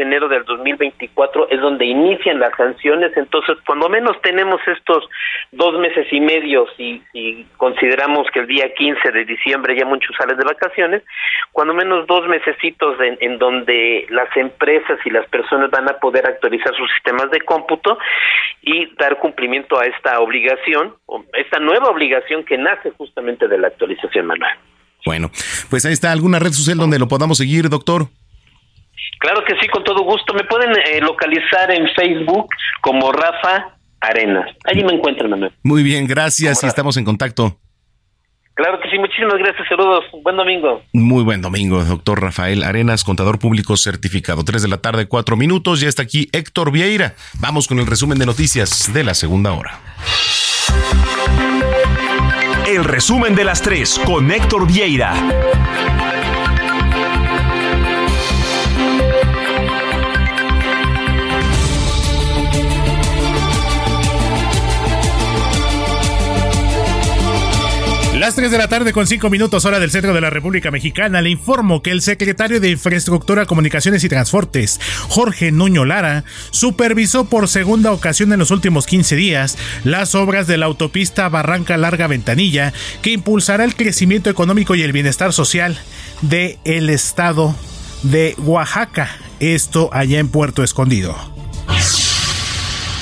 Enero del 2024 es donde inician las sanciones, entonces cuando menos tenemos estos dos meses y medio, si, si consideramos que el día 15 de diciembre ya muchos salen de vacaciones, cuando menos dos mesecitos en, en donde las empresas y las personas van a poder actualizar sus sistemas de cómputo y dar cumplimiento a esta obligación, esta nueva obligación que nace justamente de la actualización manual. Bueno, pues ahí está alguna red social donde lo podamos seguir, doctor. Claro que sí, con todo gusto. Me pueden eh, localizar en Facebook como Rafa Arenas. Allí me encuentran, Manuel. Muy bien, gracias y estamos en contacto. Claro que sí, muchísimas gracias, saludos. Buen domingo. Muy buen domingo, doctor Rafael Arenas, contador público certificado. Tres de la tarde, cuatro minutos. Ya está aquí Héctor Vieira. Vamos con el resumen de noticias de la segunda hora. El resumen de las tres con Héctor Vieira. Las 3 de la tarde con 5 minutos hora del centro de la República Mexicana le informo que el secretario de Infraestructura, Comunicaciones y Transportes, Jorge Nuño Lara, supervisó por segunda ocasión en los últimos 15 días las obras de la autopista Barranca Larga Ventanilla que impulsará el crecimiento económico y el bienestar social del el estado de Oaxaca, esto allá en Puerto Escondido.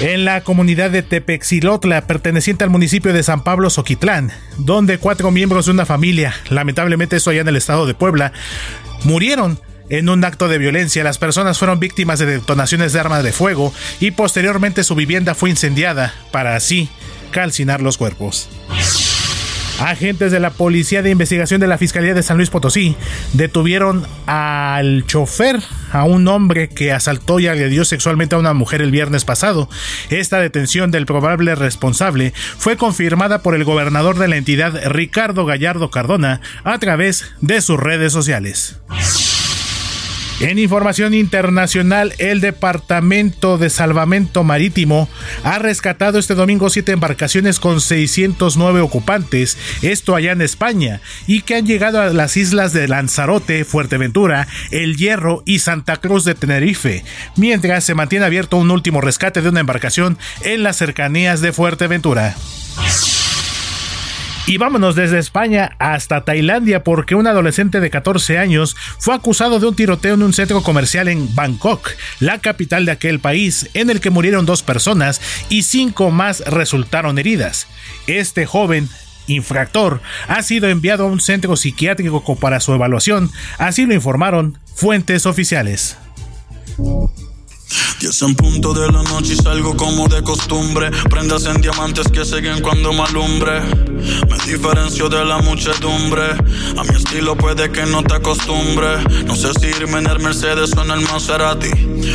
En la comunidad de Tepexilotla, perteneciente al municipio de San Pablo Soquitlán, donde cuatro miembros de una familia, lamentablemente esto allá en el estado de Puebla, murieron en un acto de violencia, las personas fueron víctimas de detonaciones de armas de fuego y posteriormente su vivienda fue incendiada para así calcinar los cuerpos. Agentes de la Policía de Investigación de la Fiscalía de San Luis Potosí detuvieron al chofer, a un hombre que asaltó y agredió sexualmente a una mujer el viernes pasado. Esta detención del probable responsable fue confirmada por el gobernador de la entidad, Ricardo Gallardo Cardona, a través de sus redes sociales. En información internacional, el Departamento de Salvamento Marítimo ha rescatado este domingo siete embarcaciones con 609 ocupantes, esto allá en España, y que han llegado a las islas de Lanzarote, Fuerteventura, El Hierro y Santa Cruz de Tenerife, mientras se mantiene abierto un último rescate de una embarcación en las cercanías de Fuerteventura. Y vámonos desde España hasta Tailandia porque un adolescente de 14 años fue acusado de un tiroteo en un centro comercial en Bangkok, la capital de aquel país, en el que murieron dos personas y cinco más resultaron heridas. Este joven infractor ha sido enviado a un centro psiquiátrico para su evaluación, así lo informaron fuentes oficiales. Diez en punto de la noche y salgo como de costumbre. Prendas en diamantes que siguen cuando me alumbre. Me diferencio de la muchedumbre. A mi estilo puede que no te acostumbre. No sé si irme en el Mercedes o en el Maserati.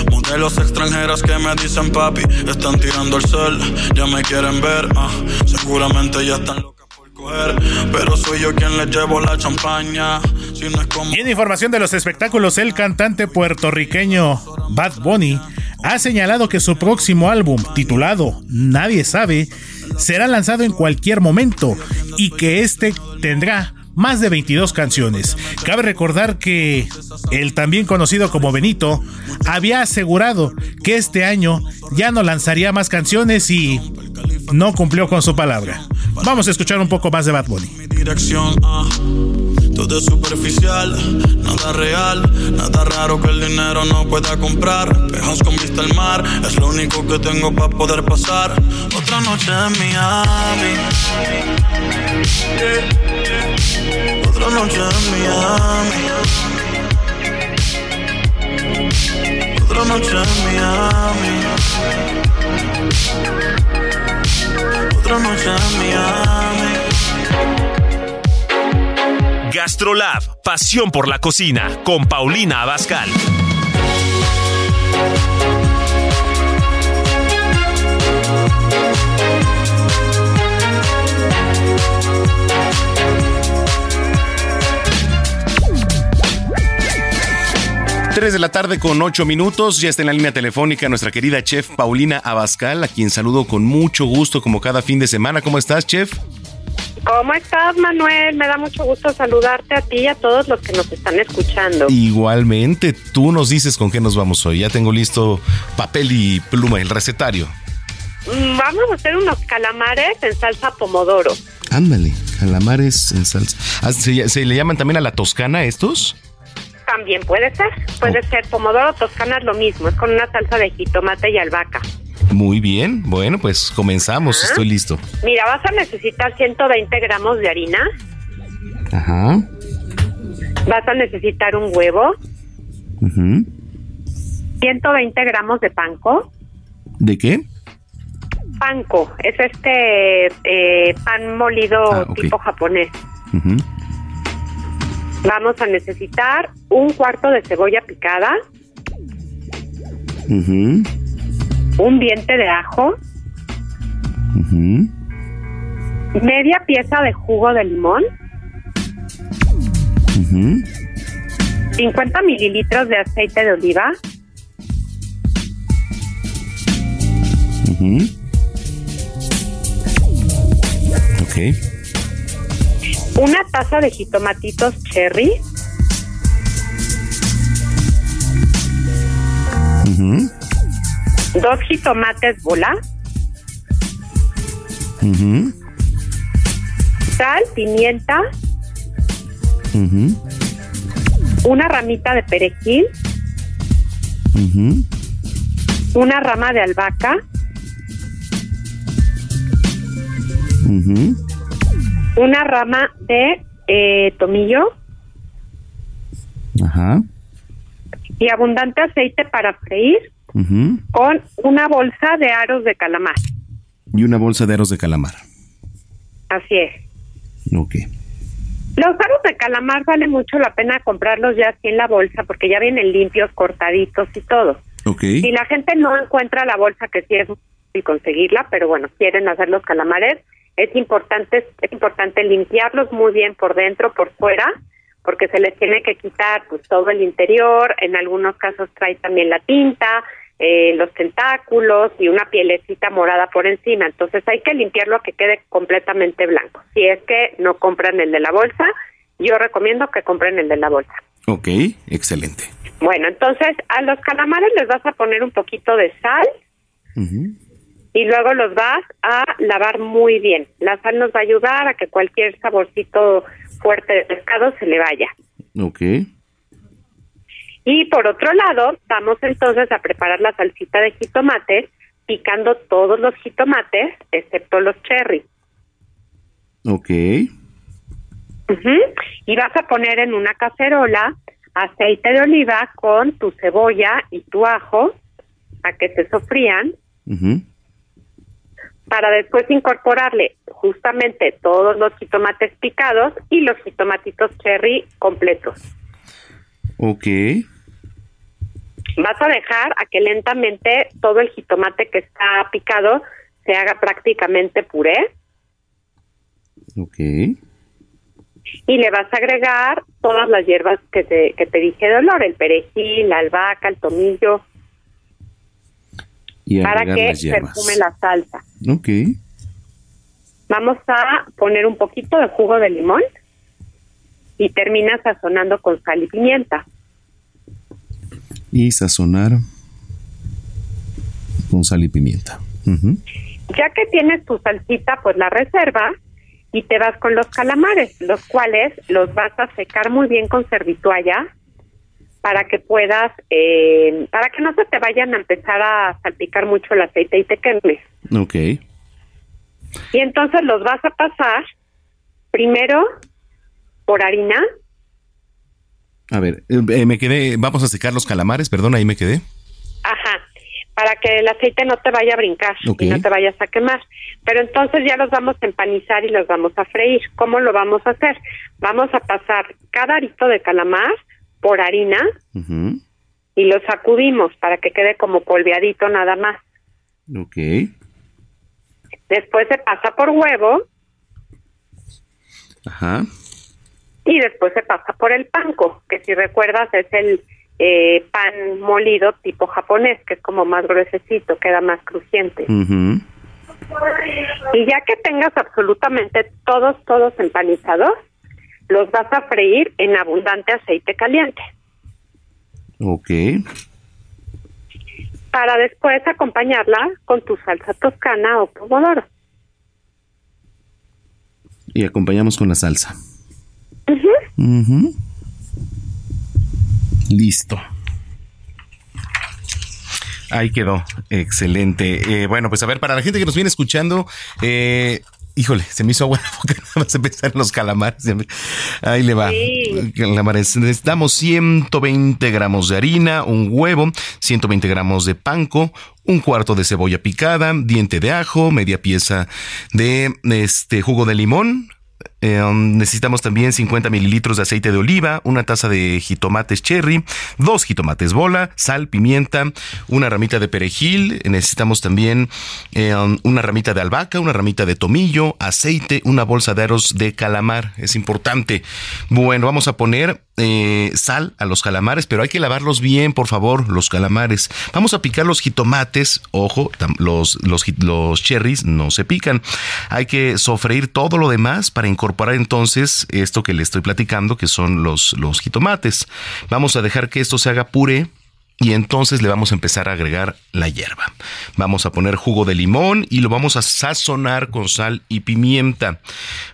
Modelos extranjeras que me dicen papi. Están tirando el sol, ya me quieren ver. Ah, seguramente ya están coger. Y en información de los espectáculos, el cantante puertorriqueño Bad Bunny ha señalado que su próximo álbum, titulado Nadie sabe, será lanzado en cualquier momento y que este tendrá más de 22 canciones. Cabe recordar que el también conocido como Benito había asegurado que este año ya no lanzaría más canciones y no cumplió con su palabra. Vamos a escuchar un poco más de Bad Bunny. Todo es superficial, nada real, nada raro que el dinero no pueda comprar. Pejos con vista al mar, es lo único que tengo para poder pasar. Otra noche en Miami. Yeah. Otra noche en Miami. Otra noche en Miami. Otra noche en Miami. Gastrolab, pasión por la cocina, con Paulina Abascal. Tres de la tarde con ocho minutos, ya está en la línea telefónica nuestra querida chef Paulina Abascal, a quien saludo con mucho gusto como cada fin de semana. ¿Cómo estás, chef? ¿Cómo estás, Manuel? Me da mucho gusto saludarte a ti y a todos los que nos están escuchando. Igualmente, tú nos dices con qué nos vamos hoy. Ya tengo listo papel y pluma, el recetario. Mm, Vamos a hacer unos calamares en salsa pomodoro. Ándale, calamares en salsa. Ah, ¿Se, se le llaman también a la toscana estos? También puede ser. Puede ser pomodoro toscana es lo mismo. Es con una salsa de jitomate y albahaca. Muy bien, bueno, pues comenzamos, estoy listo. Mira, vas a necesitar 120 gramos de harina. Ajá. Vas a necesitar un huevo. ujú. 120 gramos de panko. ¿De qué? Panko es este eh, pan molido Ah, tipo japonés. Ujú. Vamos a necesitar un cuarto de cebolla picada, Ujú. Un diente de ajo, media pieza de jugo de limón, Ujú. 50 mililitros de aceite de oliva, una taza de jitomatitos cherry, dos jitomates bola, sal, pimienta, una ramita de perejil, una rama de albahaca, una rama de eh, tomillo. Ajá. y abundante aceite para freír Con una bolsa de aros de calamar. Y una bolsa de aros de calamar. Así es. Ok. Los aros de calamar vale mucho la pena comprarlos ya así en la bolsa porque ya vienen limpios, cortaditos y todo. Ok. Si la gente no encuentra la bolsa, que sí es difícil conseguirla, pero bueno, quieren hacer los calamares, es importante, es importante limpiarlos muy bien por dentro, por fuera, porque se les tiene que quitar pues todo el interior, en algunos casos trae también la tinta, eh, los tentáculos y una pielecita morada por encima, entonces hay que limpiarlo a que quede completamente blanco. Si es que no compran el de la bolsa, yo recomiendo que compren el de la bolsa. Ok, excelente. Bueno, entonces a los calamares les vas a poner un poquito de sal y luego los vas a lavar muy bien. La sal nos va a ayudar a que cualquier saborcito fuerte de pescado se le vaya. Ok. Y por otro lado, vamos entonces a preparar la salsita de jitomate picando todos los jitomates excepto los cherry. Ok. Y vas a poner en una cacerola aceite de oliva con tu cebolla y tu ajo a que se sofrían para después incorporarle justamente todos los jitomates picados y los jitomatitos cherry completos. Ok. Vas a dejar a que lentamente todo el jitomate que está picado se haga prácticamente puré. Ok. Y le vas a agregar todas las hierbas que te, que te dije de olor, el perejil, la albahaca, el tomillo, para que perfume la salsa. Ok. Vamos a poner un poquito de jugo de limón y termina sazonando con sal y pimienta. Y sazonar con sal y pimienta. Ya que tienes tu salsita, pues la reservas y te vas con los calamares, los cuales los vas a secar muy bien con servitualla para que puedas, eh, para que no se te vayan a empezar a salpicar mucho el aceite y te quemes. Ok. Y entonces los vas a pasar primero por harina. A ver, eh, eh, me quedé, vamos a secar los calamares, perdón, ahí me quedé. Ajá, para que el aceite no te vaya a brincar y no te vayas a quemar. Pero entonces ya los vamos a empanizar y los vamos a freír. ¿Cómo lo vamos a hacer? Vamos a pasar cada arito de calamar por harina y lo sacudimos para que quede como polveadito nada más. Ok. Después se pasa por huevo. Ajá. Y después se pasa por el panko, que si recuerdas es el eh, pan molido tipo japonés, que es como más gruesecito, queda más crujiente. Y ya que tengas absolutamente todos, todos empanizados, los vas a freír en abundante aceite caliente. Ok. Para después acompañarla con tu salsa toscana o pomodoro. Y acompañamos con la salsa. Listo. Ahí quedó. Excelente. Eh, bueno, pues a ver, para la gente que nos viene escuchando, eh, Híjole, se me hizo agua <laughs> la boca nada más empezar los calamares. Ahí le va. Calamares. Necesitamos 120 gramos de harina, un huevo, 120 gramos de panco, un cuarto de cebolla picada, diente de ajo, media pieza de este jugo de limón, eh, um, necesitamos también 50 mililitros de aceite de oliva, una taza de jitomates cherry, dos jitomates bola, sal, pimienta, una ramita de perejil. Necesitamos también eh, um, una ramita de albahaca, una ramita de tomillo, aceite, una bolsa de aros de calamar. Es importante. Bueno, vamos a poner eh, sal a los calamares, pero hay que lavarlos bien, por favor, los calamares. Vamos a picar los jitomates, ojo, los, los, los cherries no se pican. Hay que sofreír todo lo demás para incorporar entonces esto que le estoy platicando, que son los, jitomates. Vamos a dejar que esto se haga puré y entonces le vamos a empezar a agregar la hierba. Vamos a poner jugo de limón y lo vamos a sazonar con sal y pimienta.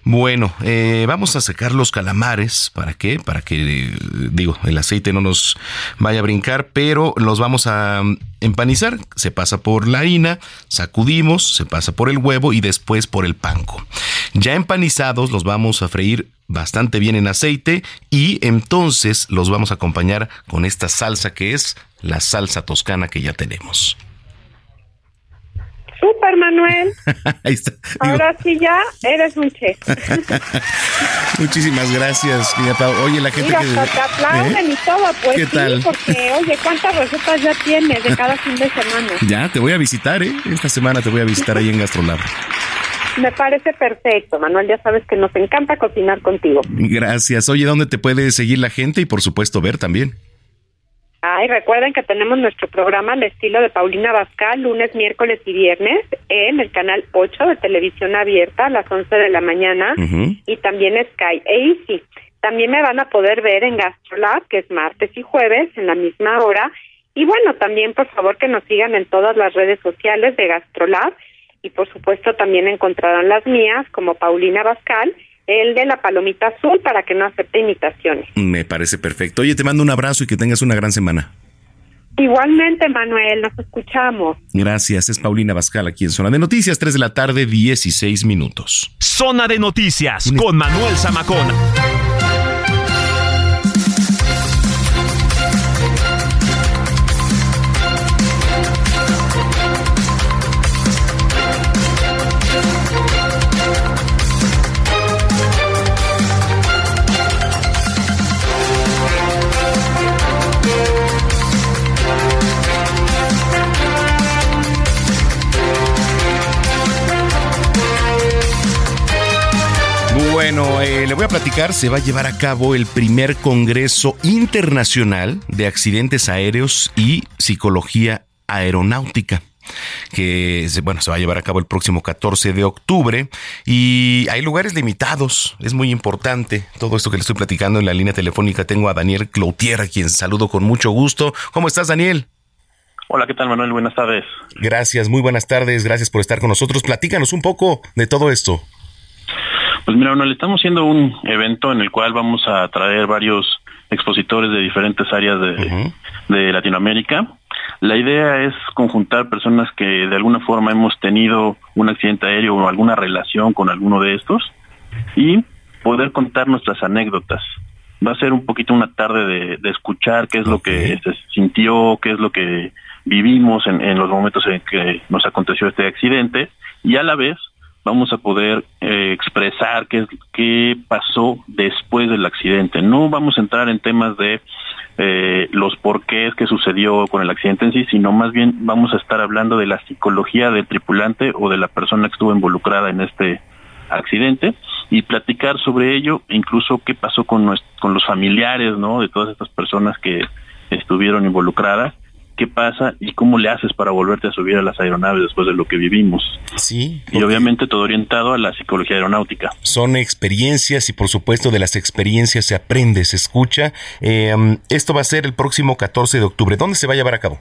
Bueno, eh, vamos a secar los calamares. ¿Para qué? Para que, digo, el aceite no nos vaya a brincar, pero los vamos a empanizar. Se pasa por la harina, sacudimos, se pasa por el huevo y después por el panco. Ya empanizados los vamos a freír bastante bien en aceite y entonces los vamos a acompañar con esta salsa que es la salsa toscana que ya tenemos. Super Manuel. <laughs> Ahí está. Ahora sí ya eres un chef. <laughs> Muchísimas gracias, Oye, la gente Mira, que te aplauden ¿Eh? y todo, pues ¿Qué sí, tal? porque oye, cuántas recetas ya tienes de cada fin de semana. <laughs> Ya, te voy a visitar, ¿eh? Esta semana te voy a visitar ahí en Gastrolab. Me parece perfecto, Manuel. Ya sabes que nos encanta cocinar contigo. Gracias. Oye, ¿dónde te puede seguir la gente y por supuesto ver también? Ay, recuerden que tenemos nuestro programa al estilo de Paulina Bascal, lunes, miércoles y viernes, en el canal 8 de televisión abierta a las 11 de la mañana y también Sky e Easy. También me van a poder ver en Gastrolab, que es martes y jueves, en la misma hora. Y bueno, también por favor que nos sigan en todas las redes sociales de Gastrolab y por supuesto también encontrarán las mías como Paulina Bascal, el de la palomita azul para que no acepte imitaciones. Me parece perfecto. Oye, te mando un abrazo y que tengas una gran semana. Igualmente, Manuel, nos escuchamos. Gracias, es Paulina Bascal aquí en Zona de Noticias, 3 de la tarde, 16 minutos. Zona de Noticias con Manuel Zamacona. Bueno, eh, le voy a platicar, se va a llevar a cabo el primer Congreso Internacional de Accidentes Aéreos y Psicología Aeronáutica que bueno, se va a llevar a cabo el próximo 14 de octubre y hay lugares limitados, es muy importante todo esto que le estoy platicando en la línea telefónica. Tengo a Daniel Cloutier, a quien saludo con mucho gusto. ¿Cómo estás, Daniel? Hola, ¿qué tal, Manuel? Buenas tardes. Gracias, muy buenas tardes, gracias por estar con nosotros. Platícanos un poco de todo esto. Pues mira, Manuel, estamos haciendo un evento en el cual vamos a traer varios expositores de diferentes áreas de, de Latinoamérica. La idea es conjuntar personas que de alguna forma hemos tenido un accidente aéreo o alguna relación con alguno de estos y poder contar nuestras anécdotas. Va a ser un poquito una tarde de, escuchar qué es lo que se sintió, qué es lo que vivimos en, los momentos en que nos aconteció este accidente y a la vez vamos a poder eh, expresar qué, qué pasó después del accidente. No vamos a entrar en temas de eh, los porqués que sucedió con el accidente en sí, sino más bien vamos a estar hablando de la psicología del tripulante o de la persona que estuvo involucrada en este accidente y platicar sobre ello, incluso qué pasó con, con los familiares, ¿no? De todas estas personas que estuvieron involucradas qué pasa y cómo le haces para volverte a subir a las aeronaves después de lo que vivimos. Sí. Y obviamente todo orientado a la psicología aeronáutica. Son experiencias y por supuesto de las experiencias se aprende, se escucha. Eh, esto va a ser el próximo 14 de octubre. ¿Dónde se va a llevar a cabo?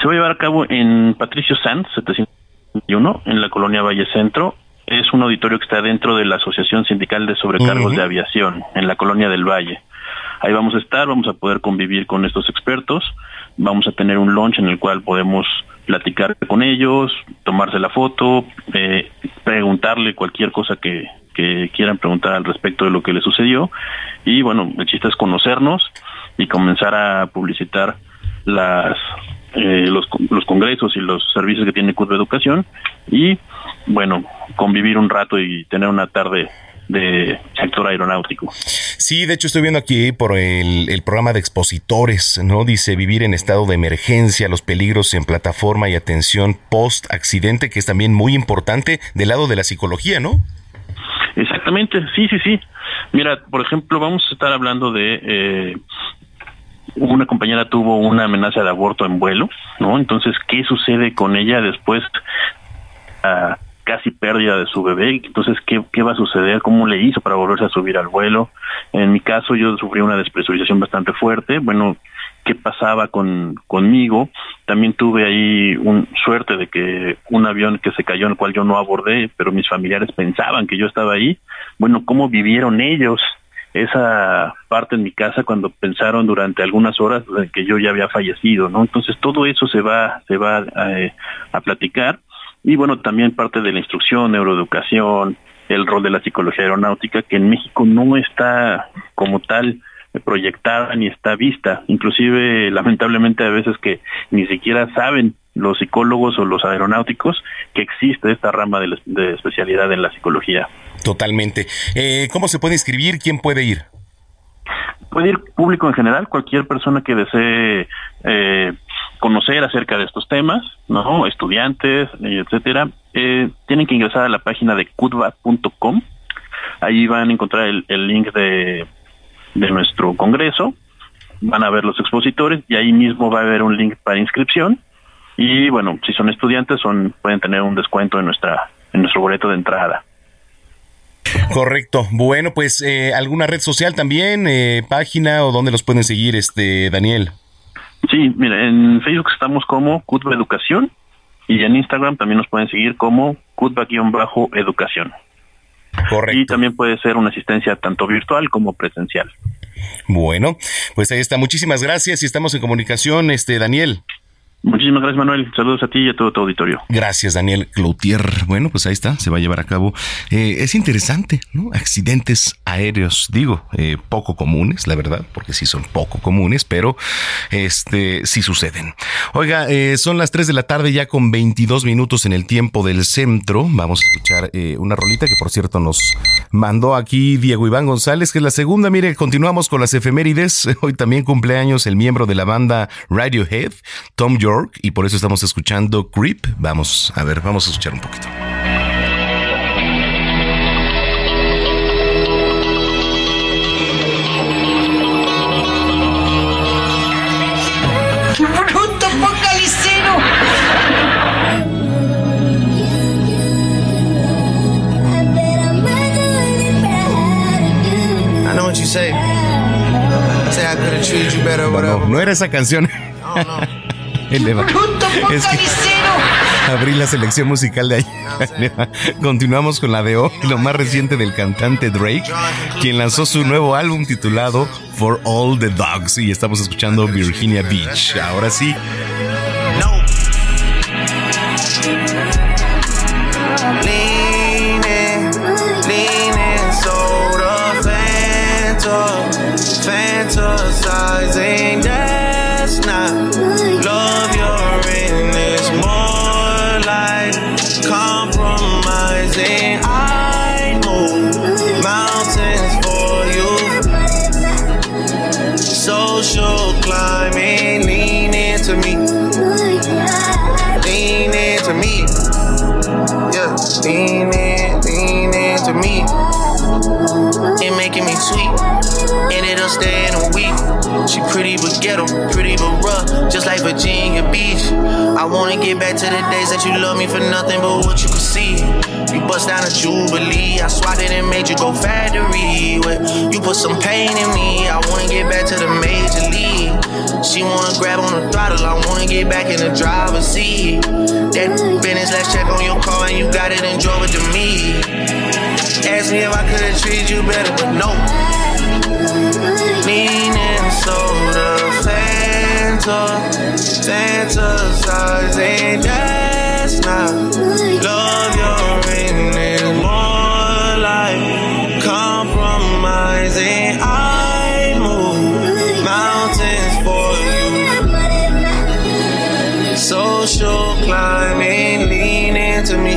Se va a llevar a cabo en Patricio Sanz, 701, en la colonia Valle Centro. Es un auditorio que está dentro de la Asociación Sindical de Sobrecargos de Aviación, en la colonia del Valle. Ahí vamos a estar, vamos a poder convivir con estos expertos vamos a tener un launch en el cual podemos platicar con ellos, tomarse la foto, eh, preguntarle cualquier cosa que, quieran preguntar al respecto de lo que le sucedió. Y bueno, el chiste es conocernos y comenzar a publicitar las eh, los, los congresos y los servicios que tiene Curva Educación y bueno, convivir un rato y tener una tarde de sector aeronáutico. Sí, de hecho estoy viendo aquí por el, programa de expositores, ¿no? Dice vivir en estado de emergencia, los peligros en plataforma y atención post accidente, que es también muy importante del lado de la psicología, ¿no? Exactamente, sí, sí, sí. Mira, por ejemplo, vamos a estar hablando de eh, una compañera tuvo una amenaza de aborto en vuelo, ¿no? Entonces, ¿qué sucede con ella después? Uh, casi pérdida de su bebé, entonces ¿qué, ¿qué va a suceder? ¿Cómo le hizo para volverse a subir al vuelo? En mi caso yo sufrí una despresurización bastante fuerte, bueno, ¿qué pasaba con conmigo? También tuve ahí un suerte de que un avión que se cayó en el cual yo no abordé, pero mis familiares pensaban que yo estaba ahí. Bueno, ¿cómo vivieron ellos? esa parte en mi casa cuando pensaron durante algunas horas que yo ya había fallecido, ¿no? Entonces todo eso se va se va eh, a platicar y bueno, también parte de la instrucción, neuroeducación, el rol de la psicología aeronáutica, que en México no está como tal proyectada ni está vista. Inclusive, lamentablemente, a veces que ni siquiera saben los psicólogos o los aeronáuticos que existe esta rama de, especialidad en la psicología. Totalmente. Eh, ¿Cómo se puede inscribir? ¿Quién puede ir? Puede ir público en general, cualquier persona que desee eh, conocer acerca de estos temas, ¿no? Estudiantes, etcétera, eh, tienen que ingresar a la página de cudva.com. Ahí van a encontrar el, link de, de nuestro congreso, van a ver los expositores y ahí mismo va a haber un link para inscripción. Y bueno, si son estudiantes, son pueden tener un descuento en nuestra en nuestro boleto de entrada. Correcto. Bueno, pues eh, alguna red social también, eh, página o dónde los pueden seguir, este Daniel. Sí, mira, en Facebook estamos como Cutba Educación y en Instagram también nos pueden seguir como Cutba-Educación. Correcto. Y también puede ser una asistencia tanto virtual como presencial. Bueno, pues ahí está. Muchísimas gracias y estamos en comunicación, este Daniel. Muchísimas gracias, Manuel. Saludos a ti y a todo tu auditorio. Gracias, Daniel Cloutier. Bueno, pues ahí está, se va a llevar a cabo. Eh, es interesante, ¿no? Accidentes aéreos, digo, eh, poco comunes, la verdad, porque sí son poco comunes, pero este sí suceden. Oiga, eh, son las 3 de la tarde ya con 22 minutos en el tiempo del centro. Vamos a escuchar una rolita que, por cierto, nos mandó aquí Diego Iván González, que es la segunda. Mire, continuamos con las efemérides. <laughs> Hoy también cumpleaños el miembro de la banda Radiohead, Tom York y por eso estamos escuchando Creep. Vamos, a ver, vamos a escuchar un poquito. No, no era esa canción. <laughs> Es que abrí la selección musical de ayer. Continuamos con la de hoy, lo más reciente del cantante Drake, quien lanzó su nuevo álbum titulado For All the Dogs. Y estamos escuchando Virginia Beach. Ahora sí. Ghetto, pretty but rough, just like Virginia Beach. I wanna get back to the days that you love me for nothing but what you could see. You bust down a jubilee, I swatted and made you go factory. You put some pain in me. I wanna get back to the major league. She wanna grab on the throttle, I wanna get back in the driver's seat. That business, let's check on your car and you got it and drove it to me. Ask me if I could've treated you better, but no. Leaning soda, Fanta, fantasizing. That's not love. You're in more like compromising. I move mountains for you. Social climbing, lean into me.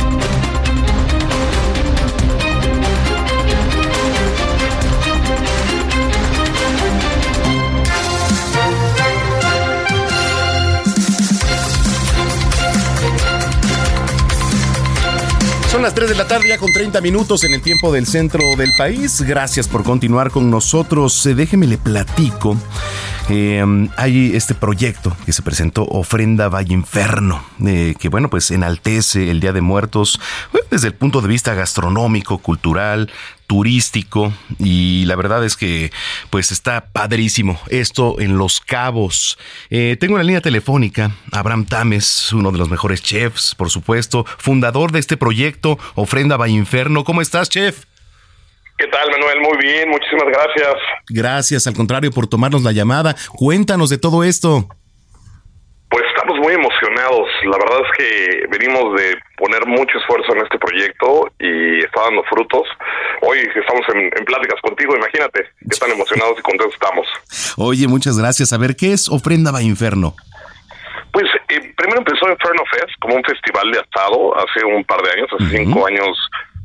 Son las 3 de la tarde ya con 30 minutos en el tiempo del centro del país. Gracias por continuar con nosotros. Eh, déjeme le platico. Eh, hay este proyecto que se presentó, Ofrenda Valle Inferno, eh, que bueno, pues enaltece el Día de Muertos bueno, desde el punto de vista gastronómico, cultural, turístico y la verdad es que pues está padrísimo esto en Los Cabos. Eh, tengo una línea telefónica, Abraham Tames, uno de los mejores chefs, por supuesto, fundador de este proyecto Ofrenda Valle Inferno. ¿Cómo estás, chef? ¿Qué tal, Manuel? Muy bien, muchísimas gracias. Gracias, al contrario, por tomarnos la llamada. Cuéntanos de todo esto. Pues estamos muy emocionados. La verdad es que venimos de poner mucho esfuerzo en este proyecto y está dando frutos. Hoy estamos en, en pláticas contigo, imagínate qué tan emocionados y contentos estamos. Oye, muchas gracias. A ver, ¿qué es Ofrenda Valle Inferno? Pues eh, primero empezó Inferno Fest como un festival de asado hace un par de años, hace cinco años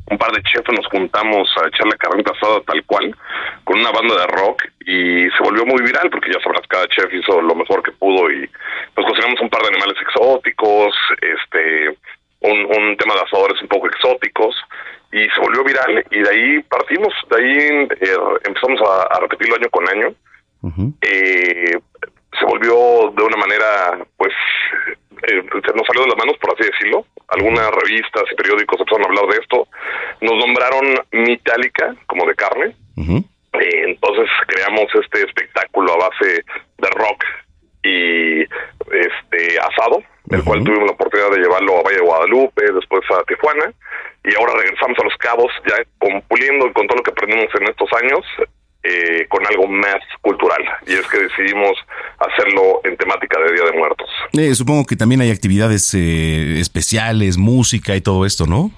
un par de chefs nos juntamos a echar la carnita asada tal cual, con una banda de rock y se volvió muy viral porque ya sabrás, cada chef hizo lo mejor que pudo y nos cocinamos un par de animales exóticos, este, un, un tema de asadores un poco exóticos y se volvió viral y de ahí partimos, de ahí eh, empezamos a, a, repetirlo año con año. eh, se volvió de una manera, pues, eh, nos salió de las manos, por así decirlo. Algunas revistas y periódicos empezaron a hablar de esto. Nos nombraron Mitálica, como de carne. Eh, entonces creamos este espectáculo a base de rock y este asado, el cual tuvimos la oportunidad de llevarlo a Valle de Guadalupe, después a Tijuana, y ahora regresamos a Los Cabos, ya y con todo lo que aprendimos en estos años, eh, con algo más cultural. Y es que decidimos hacerlo en temática de Día de Muertos. Eh, supongo que también hay actividades eh, especiales, música y todo esto, ¿no?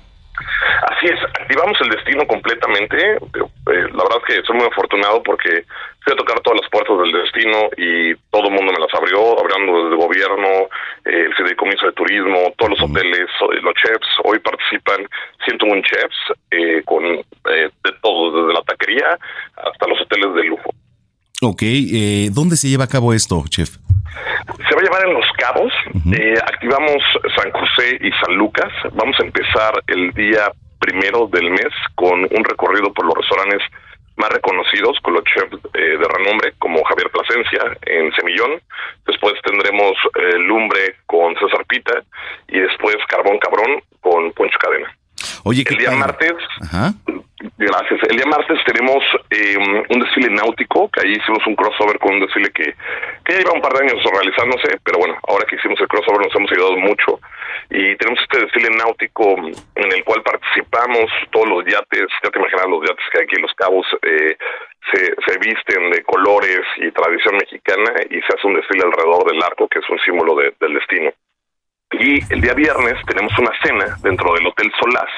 Así es, activamos el destino completamente. Eh, la verdad es que soy muy afortunado porque fui a tocar todas las puertas del destino y todo el mundo me las abrió, abriendo desde el gobierno, eh, el fideicomiso de turismo, todos los hoteles, eh, los chefs. Hoy participan 101 chefs eh, con eh, de todo, desde la taquería hasta los hoteles de lujo. Ok, eh, ¿dónde se lleva a cabo esto, chef? Se va a llevar en Los Cabos. Eh, activamos San José y San Lucas. Vamos a empezar el día primero del mes con un recorrido por los restaurantes más reconocidos, con los chefs eh, de renombre, como Javier Plasencia en Semillón. Después tendremos eh, Lumbre con César Pita y después Carbón Cabrón con Poncho Cadena. Oye, el día padre. martes Ajá. Gracias. El día martes tenemos eh, un desfile náutico, que ahí hicimos un crossover con un desfile que, que ya lleva un par de años realizándose, pero bueno, ahora que hicimos el crossover nos hemos ayudado mucho. Y tenemos este desfile náutico en el cual participamos todos los yates, ya te imaginas los yates que hay aquí en Los Cabos, eh, se, se visten de colores y tradición mexicana y se hace un desfile alrededor del arco, que es un símbolo de- del destino. Y el día viernes tenemos una cena dentro del Hotel Solás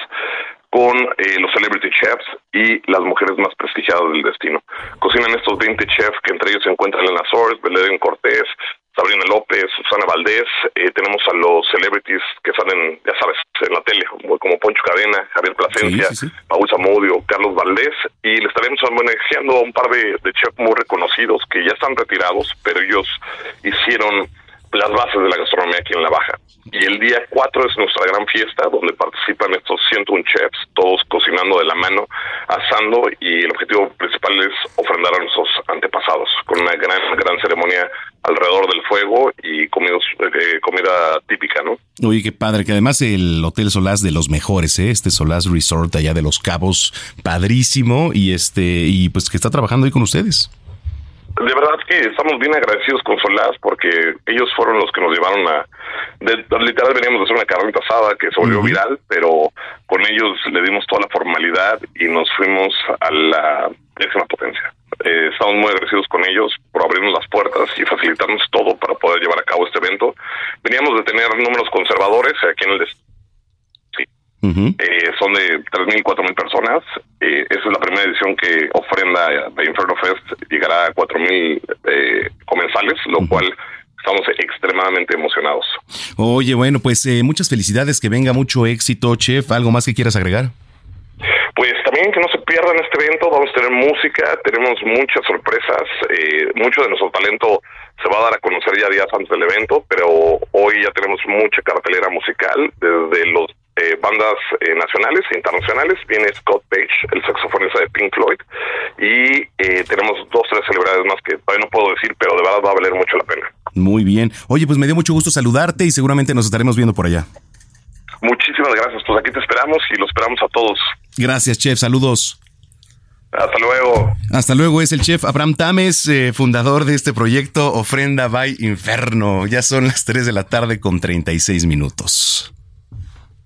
con eh, los celebrity chefs y las mujeres más prestigiadas del destino. Cocinan estos 20 chefs que entre ellos se encuentran Elena Sors, Belén Cortés, Sabrina López, Susana Valdés. eh, tenemos a los celebrities que salen, ya sabes, en la tele, como como Poncho Cadena, Javier Plasencia, Sí, sí, sí. Paul Zamudio, Carlos Valdés, y le estaremos homenajeando a un par de, de chefs muy reconocidos que ya están retirados, pero ellos hicieron las bases de la gastronomía aquí en La Baja. Y el día 4 es nuestra gran fiesta, donde participan estos 101 chefs, todos cocinando de la mano, asando, y el objetivo principal es ofrendar a nuestros antepasados, con una gran, gran ceremonia alrededor del fuego y comidos, eh, comida típica, ¿no? Oye, qué padre, que además el Hotel Solás de los mejores, ¿eh? Este Solás Resort allá de Los Cabos, padrísimo, y este, y pues que está trabajando ahí con ustedes. De verdad que estamos bien agradecidos con Solás porque ellos fueron los que nos llevaron a... De, literal veníamos de hacer una carrera pasada que se volvió viral, pero con ellos le dimos toda la formalidad y nos fuimos a la décima potencia. Eh, estamos muy agradecidos con ellos por abrirnos las puertas y facilitarnos todo para poder llevar a cabo este evento. Veníamos de tener números conservadores aquí en el destino. Eh, son de 3.000, 4.000 personas. Eh, esa es la primera edición que ofrenda de Inferno Fest. Llegará a 4.000 eh, comensales, lo cual estamos extremadamente emocionados. Oye, bueno, pues eh, muchas felicidades, que venga mucho éxito, chef. ¿Algo más que quieras agregar? Pues también que no se pierdan este evento, vamos a tener música, tenemos muchas sorpresas, eh, mucho de nuestro talento se va a dar a conocer ya días antes del evento, pero hoy ya tenemos mucha cartelera musical, desde los eh, bandas eh, nacionales e internacionales, viene Scott Page, el saxofonista de Pink Floyd, y eh, tenemos dos, tres celebridades más que todavía no puedo decir, pero de verdad va a valer mucho la pena. Muy bien. Oye, pues me dio mucho gusto saludarte y seguramente nos estaremos viendo por allá. Muchísimas gracias, pues aquí te esperamos y lo esperamos a todos. Gracias, chef. Saludos. Hasta luego. Hasta luego, es el chef Abraham Tames, eh, fundador de este proyecto Ofrenda by Inferno. Ya son las 3 de la tarde con 36 minutos.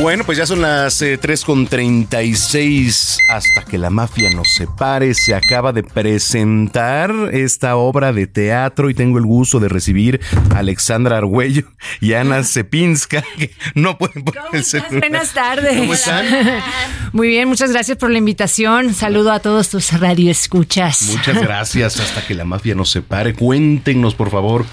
Bueno, pues ya son las eh, 3 con 36. Hasta que la mafia nos separe, se acaba de presentar esta obra de teatro y tengo el gusto de recibir a Alexandra Argüello y Ana Cepinska, <laughs> que no pueden ponerse. Buenas tardes. ¿Cómo están? Muy bien, muchas gracias por la invitación. Saludo a todos tus radioescuchas. Muchas gracias. Hasta que la mafia nos separe, cuéntenos, por favor.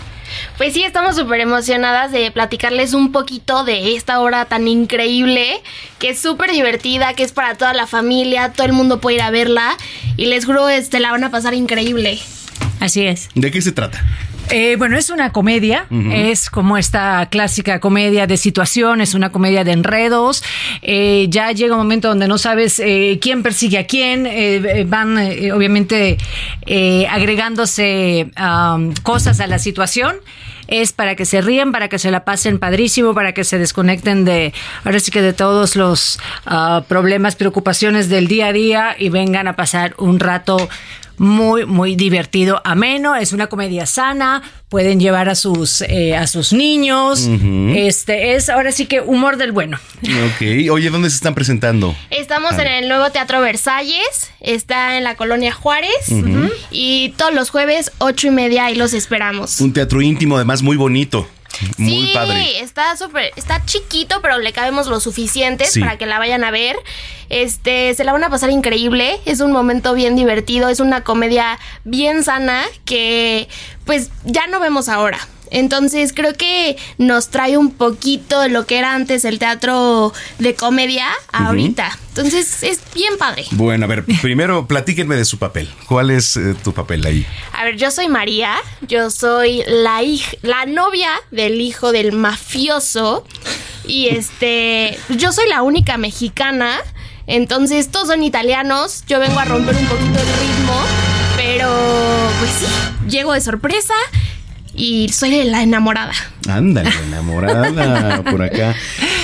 Pues sí, estamos súper emocionadas de platicarles un poquito de esta obra tan increíble, que es súper divertida, que es para toda la familia, todo el mundo puede ir a verla y les juro, este, la van a pasar increíble. Así es. ¿De qué se trata? Eh, bueno, es una comedia, es como esta clásica comedia de situaciones, una comedia de enredos. Eh, ya llega un momento donde no sabes eh, quién persigue a quién, eh, eh, van eh, obviamente agregándose am, cosas a la situación. es para que se ríen, para que se la pasen padrísimo, para que se desconecten de, ahora sí que de todos los ah, problemas, preocupaciones del día a día y vengan a pasar un rato muy, muy divertido, ameno, es una comedia sana, pueden llevar a sus, eh, a sus niños, este es ahora sí que humor del bueno. Ok, oye, ¿dónde se están presentando? Estamos en el nuevo Teatro Versalles, está en la colonia Juárez y todos los jueves ocho y media ahí los esperamos. Un teatro íntimo, además muy bonito. Muy sí, padre. está súper, está chiquito, pero le cabemos lo suficientes Sí. para que la vayan a ver. Este, se la van a pasar increíble, es un momento bien divertido, es una comedia bien sana que pues ya no vemos ahora. Entonces creo que nos trae un poquito de lo que era antes el teatro de comedia ahorita. Entonces es bien padre. Bueno, a ver, <laughs> primero platíquenme de su papel. ¿Cuál es eh, tu papel ahí? A ver, yo soy María, yo soy la hija, la novia del hijo del mafioso y este, yo soy la única mexicana, entonces todos son italianos, yo vengo a romper un poquito el ritmo, pero pues sí, llego de sorpresa y soy la enamorada. Ándale, enamorada <laughs> por acá.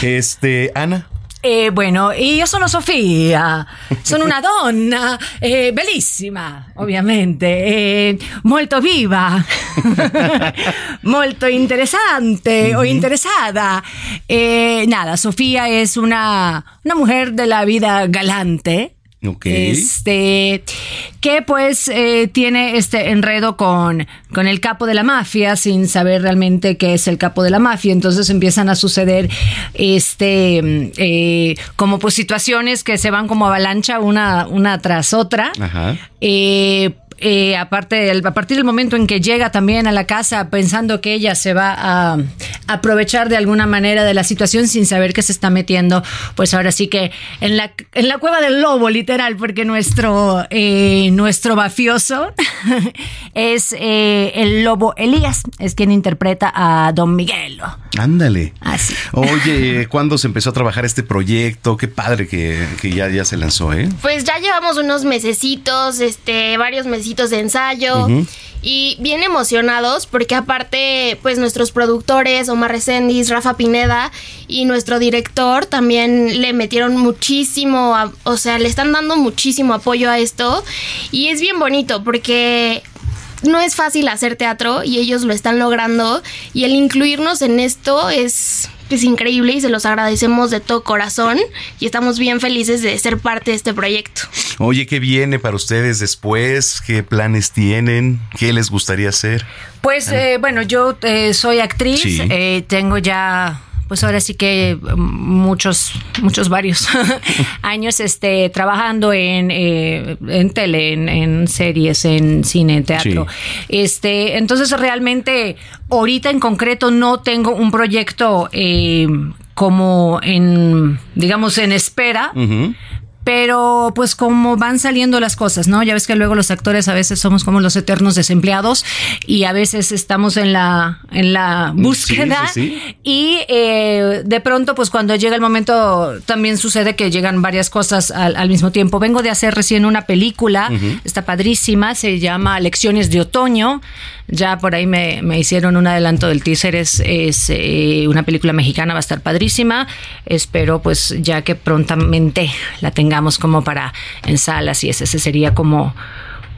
Este, Ana. Eh, bueno, io sono Sofia, sono una donna eh, bellissima, ovviamente, eh, molto viva, <laughs> molto interesante o interesada. Eh, nada, Sofía es una, una mujer de la vida galante. Ok. Este, que pues eh, tiene este enredo con, con el capo de la mafia sin saber realmente qué es el capo de la mafia. Entonces empiezan a suceder este, eh, como pues situaciones que se van como avalancha una, una tras otra. Ajá. Eh, eh, aparte del- a partir del momento en que llega también a la casa pensando que ella se va a aprovechar de alguna manera de la situación sin saber que se está metiendo, pues ahora sí que en la, en la cueva del lobo, literal, porque nuestro, eh, nuestro mafioso <laughs> es eh, el lobo Elías, es quien interpreta a Don Miguelo. Ándale. Así. Oye, <laughs> ¿cuándo se empezó a trabajar este proyecto? Qué padre que, que ya, ya se lanzó, ¿eh? Pues ya llevamos unos mesecitos, este, varios de ensayo. Y bien emocionados porque aparte, pues nuestros productores, Omar Reséndiz, Rafa Pineda y nuestro director también le metieron muchísimo, a- o sea, le están dando muchísimo apoyo a esto. Y es bien bonito porque no es fácil hacer teatro y ellos lo están logrando. Y el incluirnos en esto es, es increíble y se los agradecemos de todo corazón. Y estamos bien felices de ser parte de este proyecto. Oye, ¿qué viene para ustedes después? ¿Qué planes tienen? ¿Qué les gustaría hacer? Pues eh, bueno, yo eh, soy actriz, Sí. eh, tengo ya, pues ahora sí que mm, muchos, muchos varios <laughs> años este, trabajando en, eh, en tele, en, en series, en cine, en teatro. Este, entonces realmente ahorita en concreto no tengo un proyecto eh, como en, digamos, en espera. Pero pues como van saliendo las cosas, ¿no? Ya ves que luego los actores a veces somos como los eternos desempleados y a veces estamos en la, en la búsqueda Sí, sí, sí. y eh, de pronto pues cuando llega el momento también sucede que llegan varias cosas al, al mismo tiempo. Vengo de hacer recién una película, está padrísima, se llama Lecciones de Otoño. Ya por ahí me, me hicieron un adelanto del teaser, es, es eh, una película mexicana, va a estar padrísima. Espero pues ya que prontamente la tengamos como para en salas y ese, ese sería como,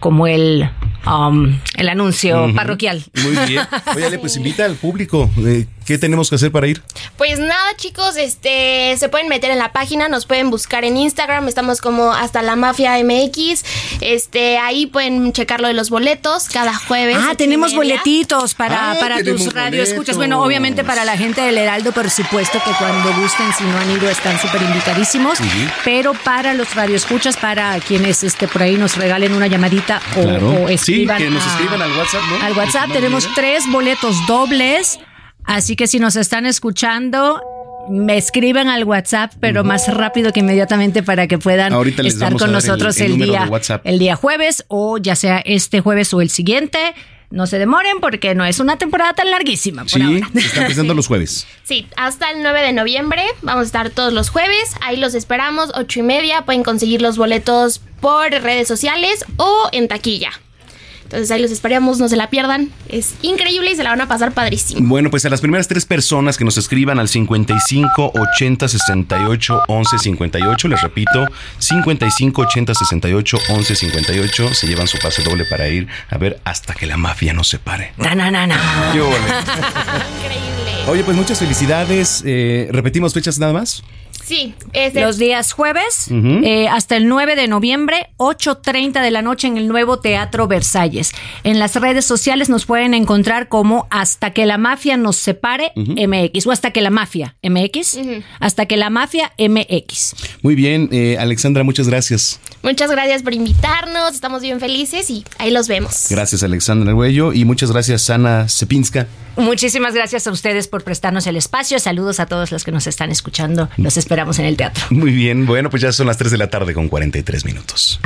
como el, um, el anuncio parroquial. Muy bien. <laughs> Oye, pues invita al público. Eh, ¿Qué tenemos que hacer para ir? Pues nada, chicos, este se pueden meter en la página, nos pueden buscar en Instagram, estamos como hasta la mafia MX. Este, ahí pueden checar lo de los boletos cada jueves. Ah, tenemos boletitos para, Ah, para tenemos tus radioescuchas. Bueno, obviamente para la gente del Heraldo, por supuesto que cuando gusten, si no han ido, están súper invitadísimos. Pero para los radioescuchas, para quienes este, por ahí nos regalen una llamadita o, Claro. o Sí, escriban. que nos a- escriban al WhatsApp, ¿no? Al WhatsApp tenemos tres boletos dobles. Así que si nos están escuchando, me escriben al WhatsApp, pero más rápido que inmediatamente para que puedan estar con el- nosotros el el, día el día jueves o ya sea este jueves o el siguiente. No se demoren porque no es una temporada tan larguísima. Por Sí, ahora. se están presentando los jueves. <laughs> Sí, hasta el 9 de noviembre vamos a estar todos los jueves. Ahí los esperamos, ocho y media. Pueden conseguir los boletos por redes sociales o en taquilla. Entonces ahí los esperamos, no se la pierdan. Es increíble y se la van a pasar padrísimo. Bueno, pues a las primeras tres personas que nos escriban al 55 80 68 11 58, les repito, 55 80 68 11 58, se llevan su pase doble para ir a ver hasta que la mafia nos separe. Na, na, na, na. Increíble. Oye, pues muchas felicidades. Eh, ¿Repetimos fechas nada más? Sí, Los días jueves eh, hasta el 9 de noviembre, 8.30 de la noche en el nuevo Teatro Versalles. En las redes sociales nos pueden encontrar como Hasta que la mafia nos separe. MX o Hasta que la mafia MX. Hasta que la mafia MX. Muy bien, eh, Alexandra, muchas gracias. Muchas gracias por invitarnos, estamos bien felices y ahí los vemos. Gracias, Alexandra Arguello, y muchas gracias, Ana Cepinska. Muchísimas gracias a ustedes por prestarnos el espacio. Saludos a todos los que nos están escuchando. Los esperamos en el teatro. Muy bien, bueno, pues ya son las 3 de la tarde con 43 minutos.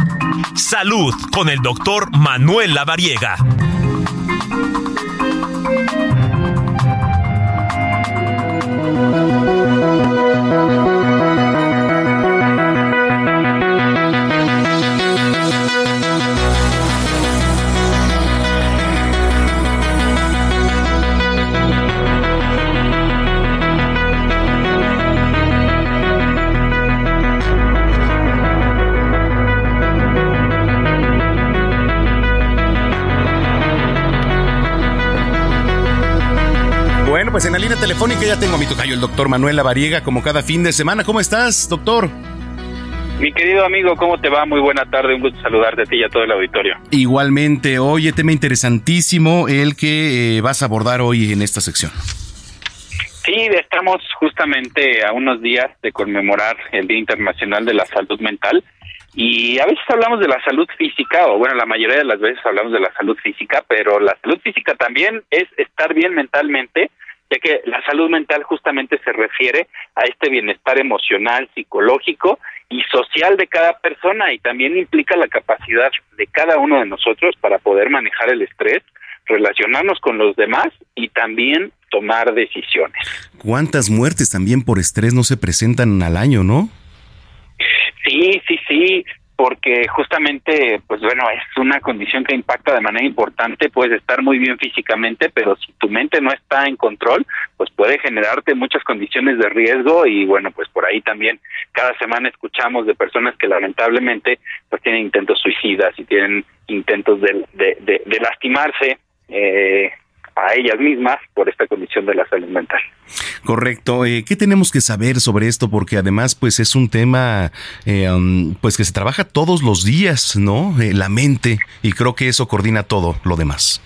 Salud con el doctor Manuel Lavariega. Pues en la línea telefónica ya tengo a mi tocayo, el doctor Manuel Lavariega, como cada fin de semana. ¿Cómo estás, doctor? Mi querido amigo, ¿cómo te va? Muy buena tarde, un gusto saludarte a ti y a todo el auditorio. Igualmente, oye, tema interesantísimo el que eh, vas a abordar hoy en esta sección. Sí, estamos justamente a unos días de conmemorar el Día Internacional de la Salud Mental y a veces hablamos de la salud física, o bueno, la mayoría de las veces hablamos de la salud física, pero la salud física también es estar bien mentalmente, ya que la salud mental justamente se refiere a este bienestar emocional, psicológico y social de cada persona y también implica la capacidad de cada uno de nosotros para poder manejar el estrés, relacionarnos con los demás y también tomar decisiones. ¿Cuántas muertes también por estrés no se presentan al año, no? Sí, sí, sí, porque justamente, pues bueno, es una condición que impacta de manera importante, puedes estar muy bien físicamente, pero si tu mente no está en control, pues puede generarte muchas condiciones de riesgo y bueno, pues por ahí también cada semana escuchamos de personas que lamentablemente pues tienen intentos suicidas y tienen intentos de, de, lastimarse eh, a ellas mismas por esta condición de la salud mental. Correcto. Eh, ¿Qué tenemos que saber sobre esto? Porque además, pues es un tema, eh, pues que se trabaja todos los días, ¿no? Eh, la mente y creo que eso coordina todo lo demás.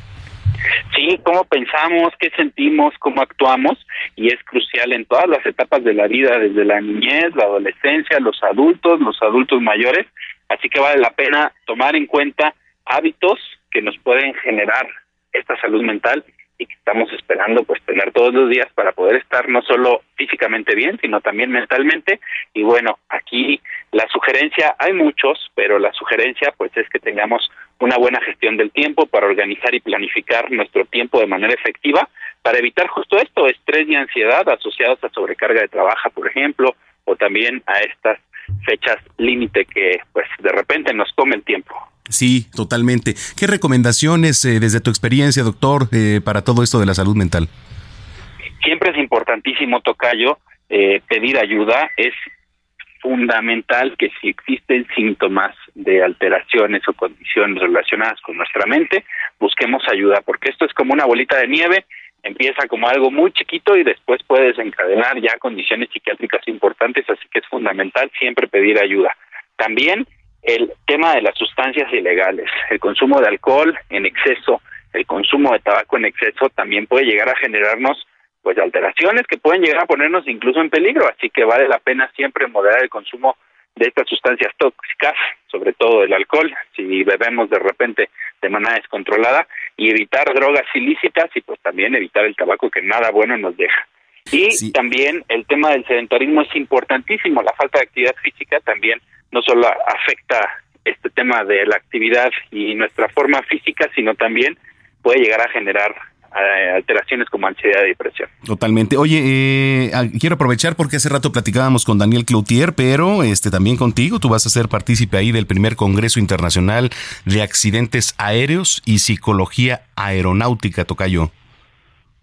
Sí, cómo pensamos, qué sentimos, cómo actuamos y es crucial en todas las etapas de la vida, desde la niñez, la adolescencia, los adultos, los adultos mayores. Así que vale la pena tomar en cuenta hábitos que nos pueden generar esta salud mental y que estamos esperando pues tener todos los días para poder estar no solo físicamente bien, sino también mentalmente. Y bueno, aquí la sugerencia, hay muchos, pero la sugerencia pues es que tengamos una buena gestión del tiempo para organizar y planificar nuestro tiempo de manera efectiva para evitar justo esto, estrés y ansiedad asociados a sobrecarga de trabajo, por ejemplo, o también a estas fechas límite que pues de repente nos come el tiempo. Sí, totalmente. ¿Qué recomendaciones eh, desde tu experiencia, doctor, eh, para todo esto de la salud mental? Siempre es importantísimo, Tocayo, eh, pedir ayuda. Es fundamental que si existen síntomas de alteraciones o condiciones relacionadas con nuestra mente, busquemos ayuda, porque esto es como una bolita de nieve, empieza como algo muy chiquito y después puede desencadenar ya condiciones psiquiátricas importantes, así que es fundamental siempre pedir ayuda. También el tema de las sustancias ilegales, el consumo de alcohol en exceso, el consumo de tabaco en exceso también puede llegar a generarnos pues alteraciones que pueden llegar a ponernos incluso en peligro, así que vale la pena siempre moderar el consumo de estas sustancias tóxicas, sobre todo el alcohol, si bebemos de repente de manera descontrolada, y evitar drogas ilícitas y pues también evitar el tabaco que nada bueno nos deja. Y sí. también el tema del sedentarismo es importantísimo, la falta de actividad física también no solo afecta este tema de la actividad y nuestra forma física, sino también puede llegar a generar eh, alteraciones como ansiedad y depresión. Totalmente. Oye, eh, quiero aprovechar porque hace rato platicábamos con Daniel Cloutier, pero este también contigo, tú vas a ser partícipe ahí del primer Congreso Internacional de Accidentes Aéreos y Psicología Aeronáutica, Tocayo.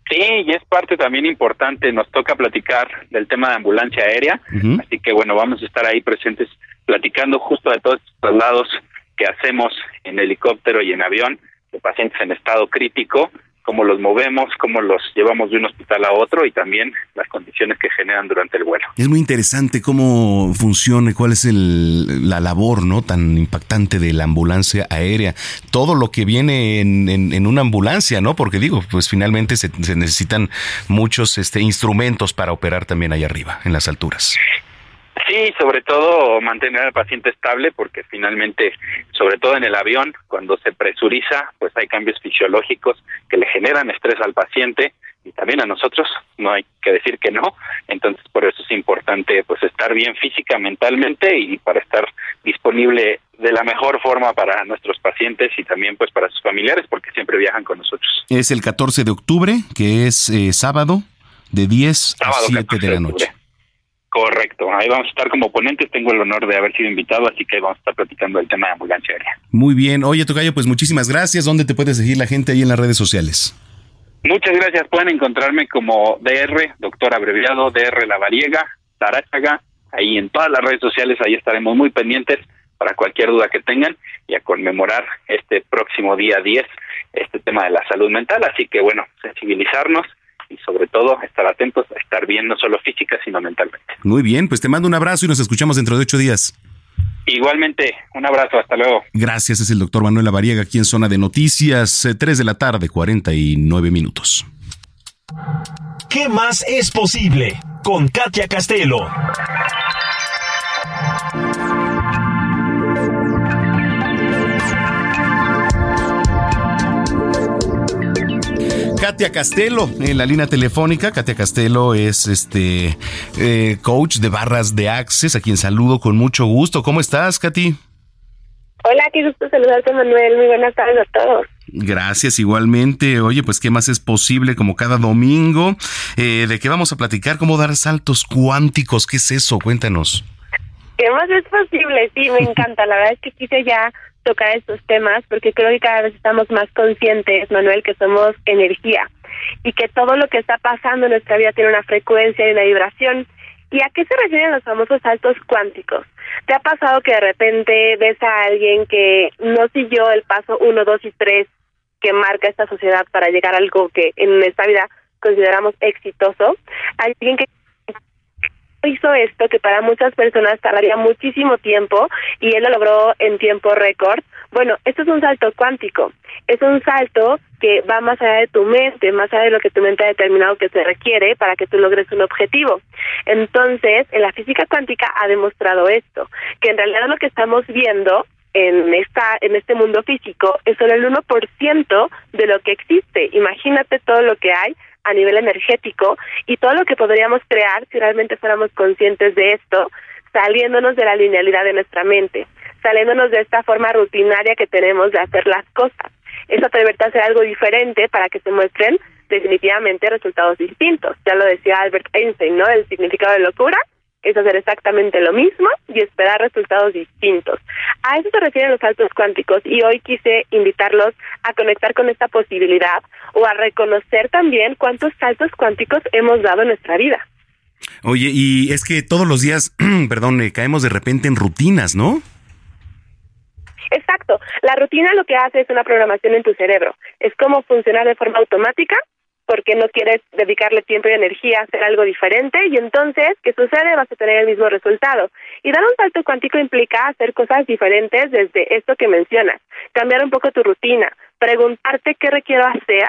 Sí, y es parte también importante, nos toca platicar del tema de ambulancia aérea, así que bueno, vamos a estar ahí presentes platicando justo de todos estos traslados que hacemos en helicóptero y en avión de pacientes en estado crítico cómo los movemos, cómo los llevamos de un hospital a otro y también las condiciones que generan durante el vuelo. Es muy interesante cómo funciona, cuál es el, la labor no tan impactante de la ambulancia aérea, todo lo que viene en, en, una ambulancia, ¿no? Porque digo, pues finalmente se, se necesitan muchos este, instrumentos para operar también ahí arriba, en las alturas. Sí, sobre todo mantener al paciente estable porque finalmente, sobre todo en el avión, cuando se presuriza, pues hay cambios fisiológicos que le generan estrés al paciente y también a nosotros, no hay que decir que no, entonces por eso es importante pues estar bien física, mentalmente y para estar disponible de la mejor forma para nuestros pacientes y también pues para sus familiares porque siempre viajan con nosotros. Es el 14 de octubre, que es eh, sábado, de 10 a 7 de la noche. Correcto, ahí vamos a estar como ponentes, tengo el honor de haber sido invitado, así que vamos a estar platicando del tema de ambulancia aérea. Muy bien, oye Tocayo, pues muchísimas gracias, ¿dónde te puede seguir la gente ahí en las redes sociales? Muchas gracias, pueden encontrarme como DR, doctor abreviado, DR La Variega, Tarachaga, ahí en todas las redes sociales, ahí estaremos muy pendientes para cualquier duda que tengan y a conmemorar este próximo día 10 este tema de la salud mental, así que bueno, sensibilizarnos y sobre todo estar atentos a estar bien no solo física sino mentalmente. Muy bien, pues te mando un abrazo y nos escuchamos dentro de ocho días. Igualmente, un abrazo, hasta luego. Gracias, es el doctor Manuel Lavariega aquí en Zona de Noticias, 3 eh, de la tarde, 49 minutos. ¿Qué más es posible? Con Katia Castelo. Katia Castelo en la línea telefónica. Katia Castelo es este eh, coach de barras de Access, a quien saludo con mucho gusto. ¿Cómo estás, Katy? Hola, qué gusto saludarte, Manuel. Muy buenas tardes a todos. Gracias, igualmente. Oye, pues, ¿qué más es posible como cada domingo? Eh, ¿De qué vamos a platicar? ¿Cómo dar saltos cuánticos? ¿Qué es eso? Cuéntanos. ¿Qué más es posible? Sí, me encanta. La verdad es que quise ya tocar estos temas porque creo que cada vez estamos más conscientes, Manuel, que somos energía y que todo lo que está pasando en nuestra vida tiene una frecuencia y una vibración. ¿Y a qué se refieren los famosos saltos cuánticos? ¿Te ha pasado que de repente ves a alguien que no siguió el paso 1, 2 y 3 que marca esta sociedad para llegar a algo que en esta vida consideramos exitoso? Alguien que hizo esto que para muchas personas tardaría muchísimo tiempo y él lo logró en tiempo récord. Bueno, esto es un salto cuántico. Es un salto que va más allá de tu mente, más allá de lo que tu mente ha determinado que se requiere para que tú logres un objetivo. Entonces, en la física cuántica ha demostrado esto, que en realidad lo que estamos viendo en esta en este mundo físico es solo el 1% de lo que existe. Imagínate todo lo que hay a nivel energético y todo lo que podríamos crear si realmente fuéramos conscientes de esto, saliéndonos de la linealidad de nuestra mente, saliéndonos de esta forma rutinaria que tenemos de hacer las cosas. Es atreverte a hacer algo diferente para que se muestren definitivamente resultados distintos. Ya lo decía Albert Einstein, ¿no? El significado de locura es hacer exactamente lo mismo y esperar resultados distintos. A eso se refieren los saltos cuánticos y hoy quise invitarlos a conectar con esta posibilidad o a reconocer también cuántos saltos cuánticos hemos dado en nuestra vida. Oye, y es que todos los días, <clears throat> perdón, eh, caemos de repente en rutinas, ¿no? Exacto. La rutina lo que hace es una programación en tu cerebro. Es como funcionar de forma automática porque no quieres dedicarle tiempo y energía a hacer algo diferente y entonces, ¿qué sucede? Vas a tener el mismo resultado. Y dar un salto cuántico implica hacer cosas diferentes desde esto que mencionas, cambiar un poco tu rutina, preguntarte qué requiero hacer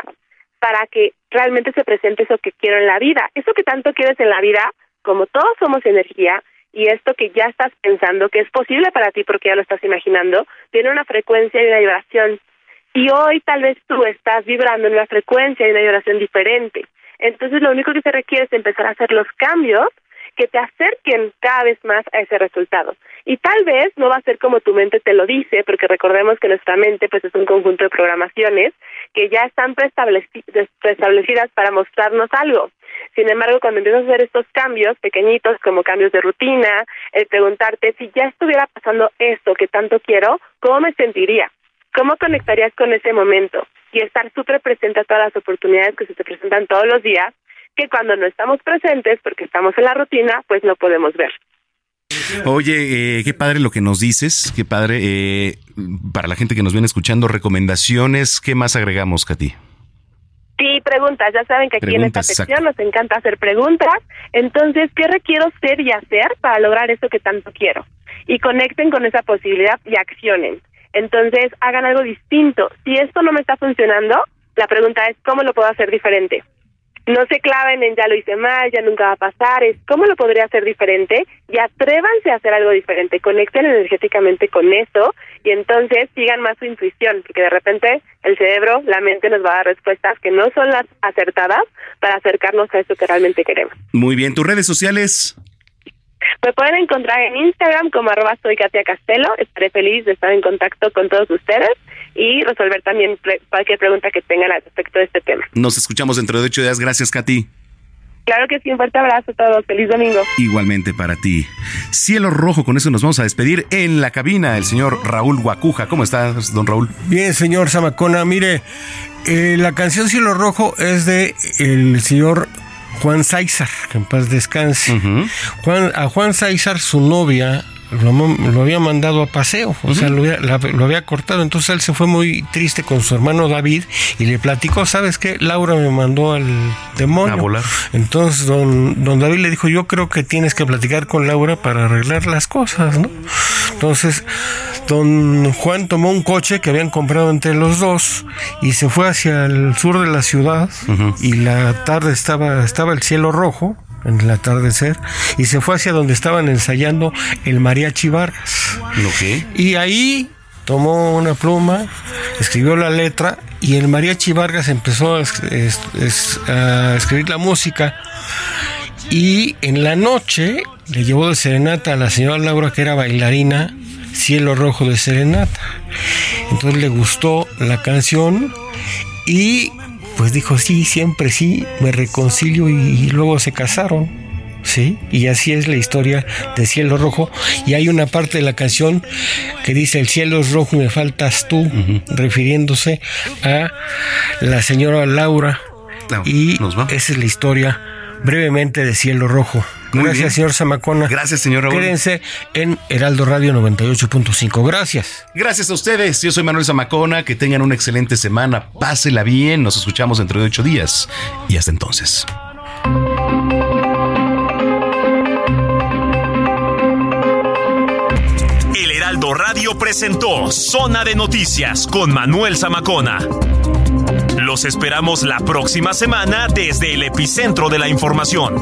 para que realmente se presente eso que quiero en la vida. Eso que tanto quieres en la vida, como todos somos energía, y esto que ya estás pensando que es posible para ti porque ya lo estás imaginando, tiene una frecuencia y una vibración y hoy tal vez tú estás vibrando en una frecuencia y una vibración diferente. Entonces lo único que se requiere es empezar a hacer los cambios que te acerquen cada vez más a ese resultado. Y tal vez no va a ser como tu mente te lo dice, porque recordemos que nuestra mente pues es un conjunto de programaciones que ya están preestablecidas para mostrarnos algo. Sin embargo, cuando empiezas a hacer estos cambios pequeñitos, como cambios de rutina, el preguntarte si ya estuviera pasando esto que tanto quiero, ¿cómo me sentiría? ¿Cómo conectarías con ese momento? Y estar súper presente a todas las oportunidades que se te presentan todos los días, que cuando no estamos presentes, porque estamos en la rutina, pues no podemos ver. Oye, eh, qué padre lo que nos dices, qué padre. Eh, para la gente que nos viene escuchando, recomendaciones, ¿qué más agregamos, Katy? Sí, preguntas. Ya saben que aquí en esta sección nos encanta hacer preguntas. Entonces, ¿qué requiero ser y hacer para lograr eso que tanto quiero? Y conecten con esa posibilidad y accionen. Entonces, hagan algo distinto. Si esto no me está funcionando, la pregunta es, ¿cómo lo puedo hacer diferente? no se claven en ya lo hice mal, ya nunca va a pasar, es cómo lo podría hacer diferente y atrévanse a hacer algo diferente, conecten energéticamente con eso y entonces sigan más su intuición, porque de repente el cerebro, la mente nos va a dar respuestas que no son las acertadas para acercarnos a eso que realmente queremos. Muy bien, tus redes sociales. Me pueden encontrar en Instagram como arroba soy Katia Castelo. Estaré feliz de estar en contacto con todos ustedes y resolver también cualquier pregunta que tengan al respecto de este tema. Nos escuchamos dentro de ocho días. Gracias, Katy. Claro que sí, un fuerte abrazo a todos. Feliz domingo. Igualmente para ti. Cielo Rojo, con eso nos vamos a despedir en la cabina. El señor Raúl Guacuja. ¿Cómo estás, don Raúl? Bien, señor Zamacona. Mire, eh, la canción Cielo Rojo es de el señor Juan Sáizar, que en paz descanse. Juan, a Juan Sáizar, su novia, lo, había mandado a paseo, o sea, lo había, cortado. Entonces él se fue muy triste con su hermano David y le platicó, ¿sabes qué? Laura me mandó al demonio. A volar. Entonces don, don David le dijo, yo creo que tienes que platicar con Laura para arreglar las cosas, ¿no? Entonces don Juan tomó un coche que habían comprado entre los dos y se fue hacia el sur de la ciudad y la tarde estaba, estaba el cielo rojo en el atardecer y se fue hacia donde estaban ensayando el mariachi Vargas. Y ahí tomó una pluma, escribió la letra y el mariachi Vargas empezó a, escribir la música y en la noche le llevó de serenata a la señora Laura que era bailarina Cielo Rojo de Serenata. Entonces le gustó la canción y pues dijo, sí, siempre sí, me reconcilio y, luego se casaron. ¿sí? Y así es la historia de Cielo Rojo. Y hay una parte de la canción que dice, el cielo es rojo y me faltas tú, refiriéndose a la señora Laura. y esa es la historia brevemente de Cielo Rojo. Gracias, señor Zamacona. Gracias, señor Raúl. Quédense en Heraldo Radio 98.5. Gracias. Gracias a ustedes. Yo soy Manuel Zamacona. Que tengan una excelente semana. Pásela bien. Nos escuchamos dentro de ocho días. Y hasta entonces. El Heraldo Radio presentó Zona de Noticias con Manuel Zamacona. Los esperamos la próxima semana desde el epicentro de la información.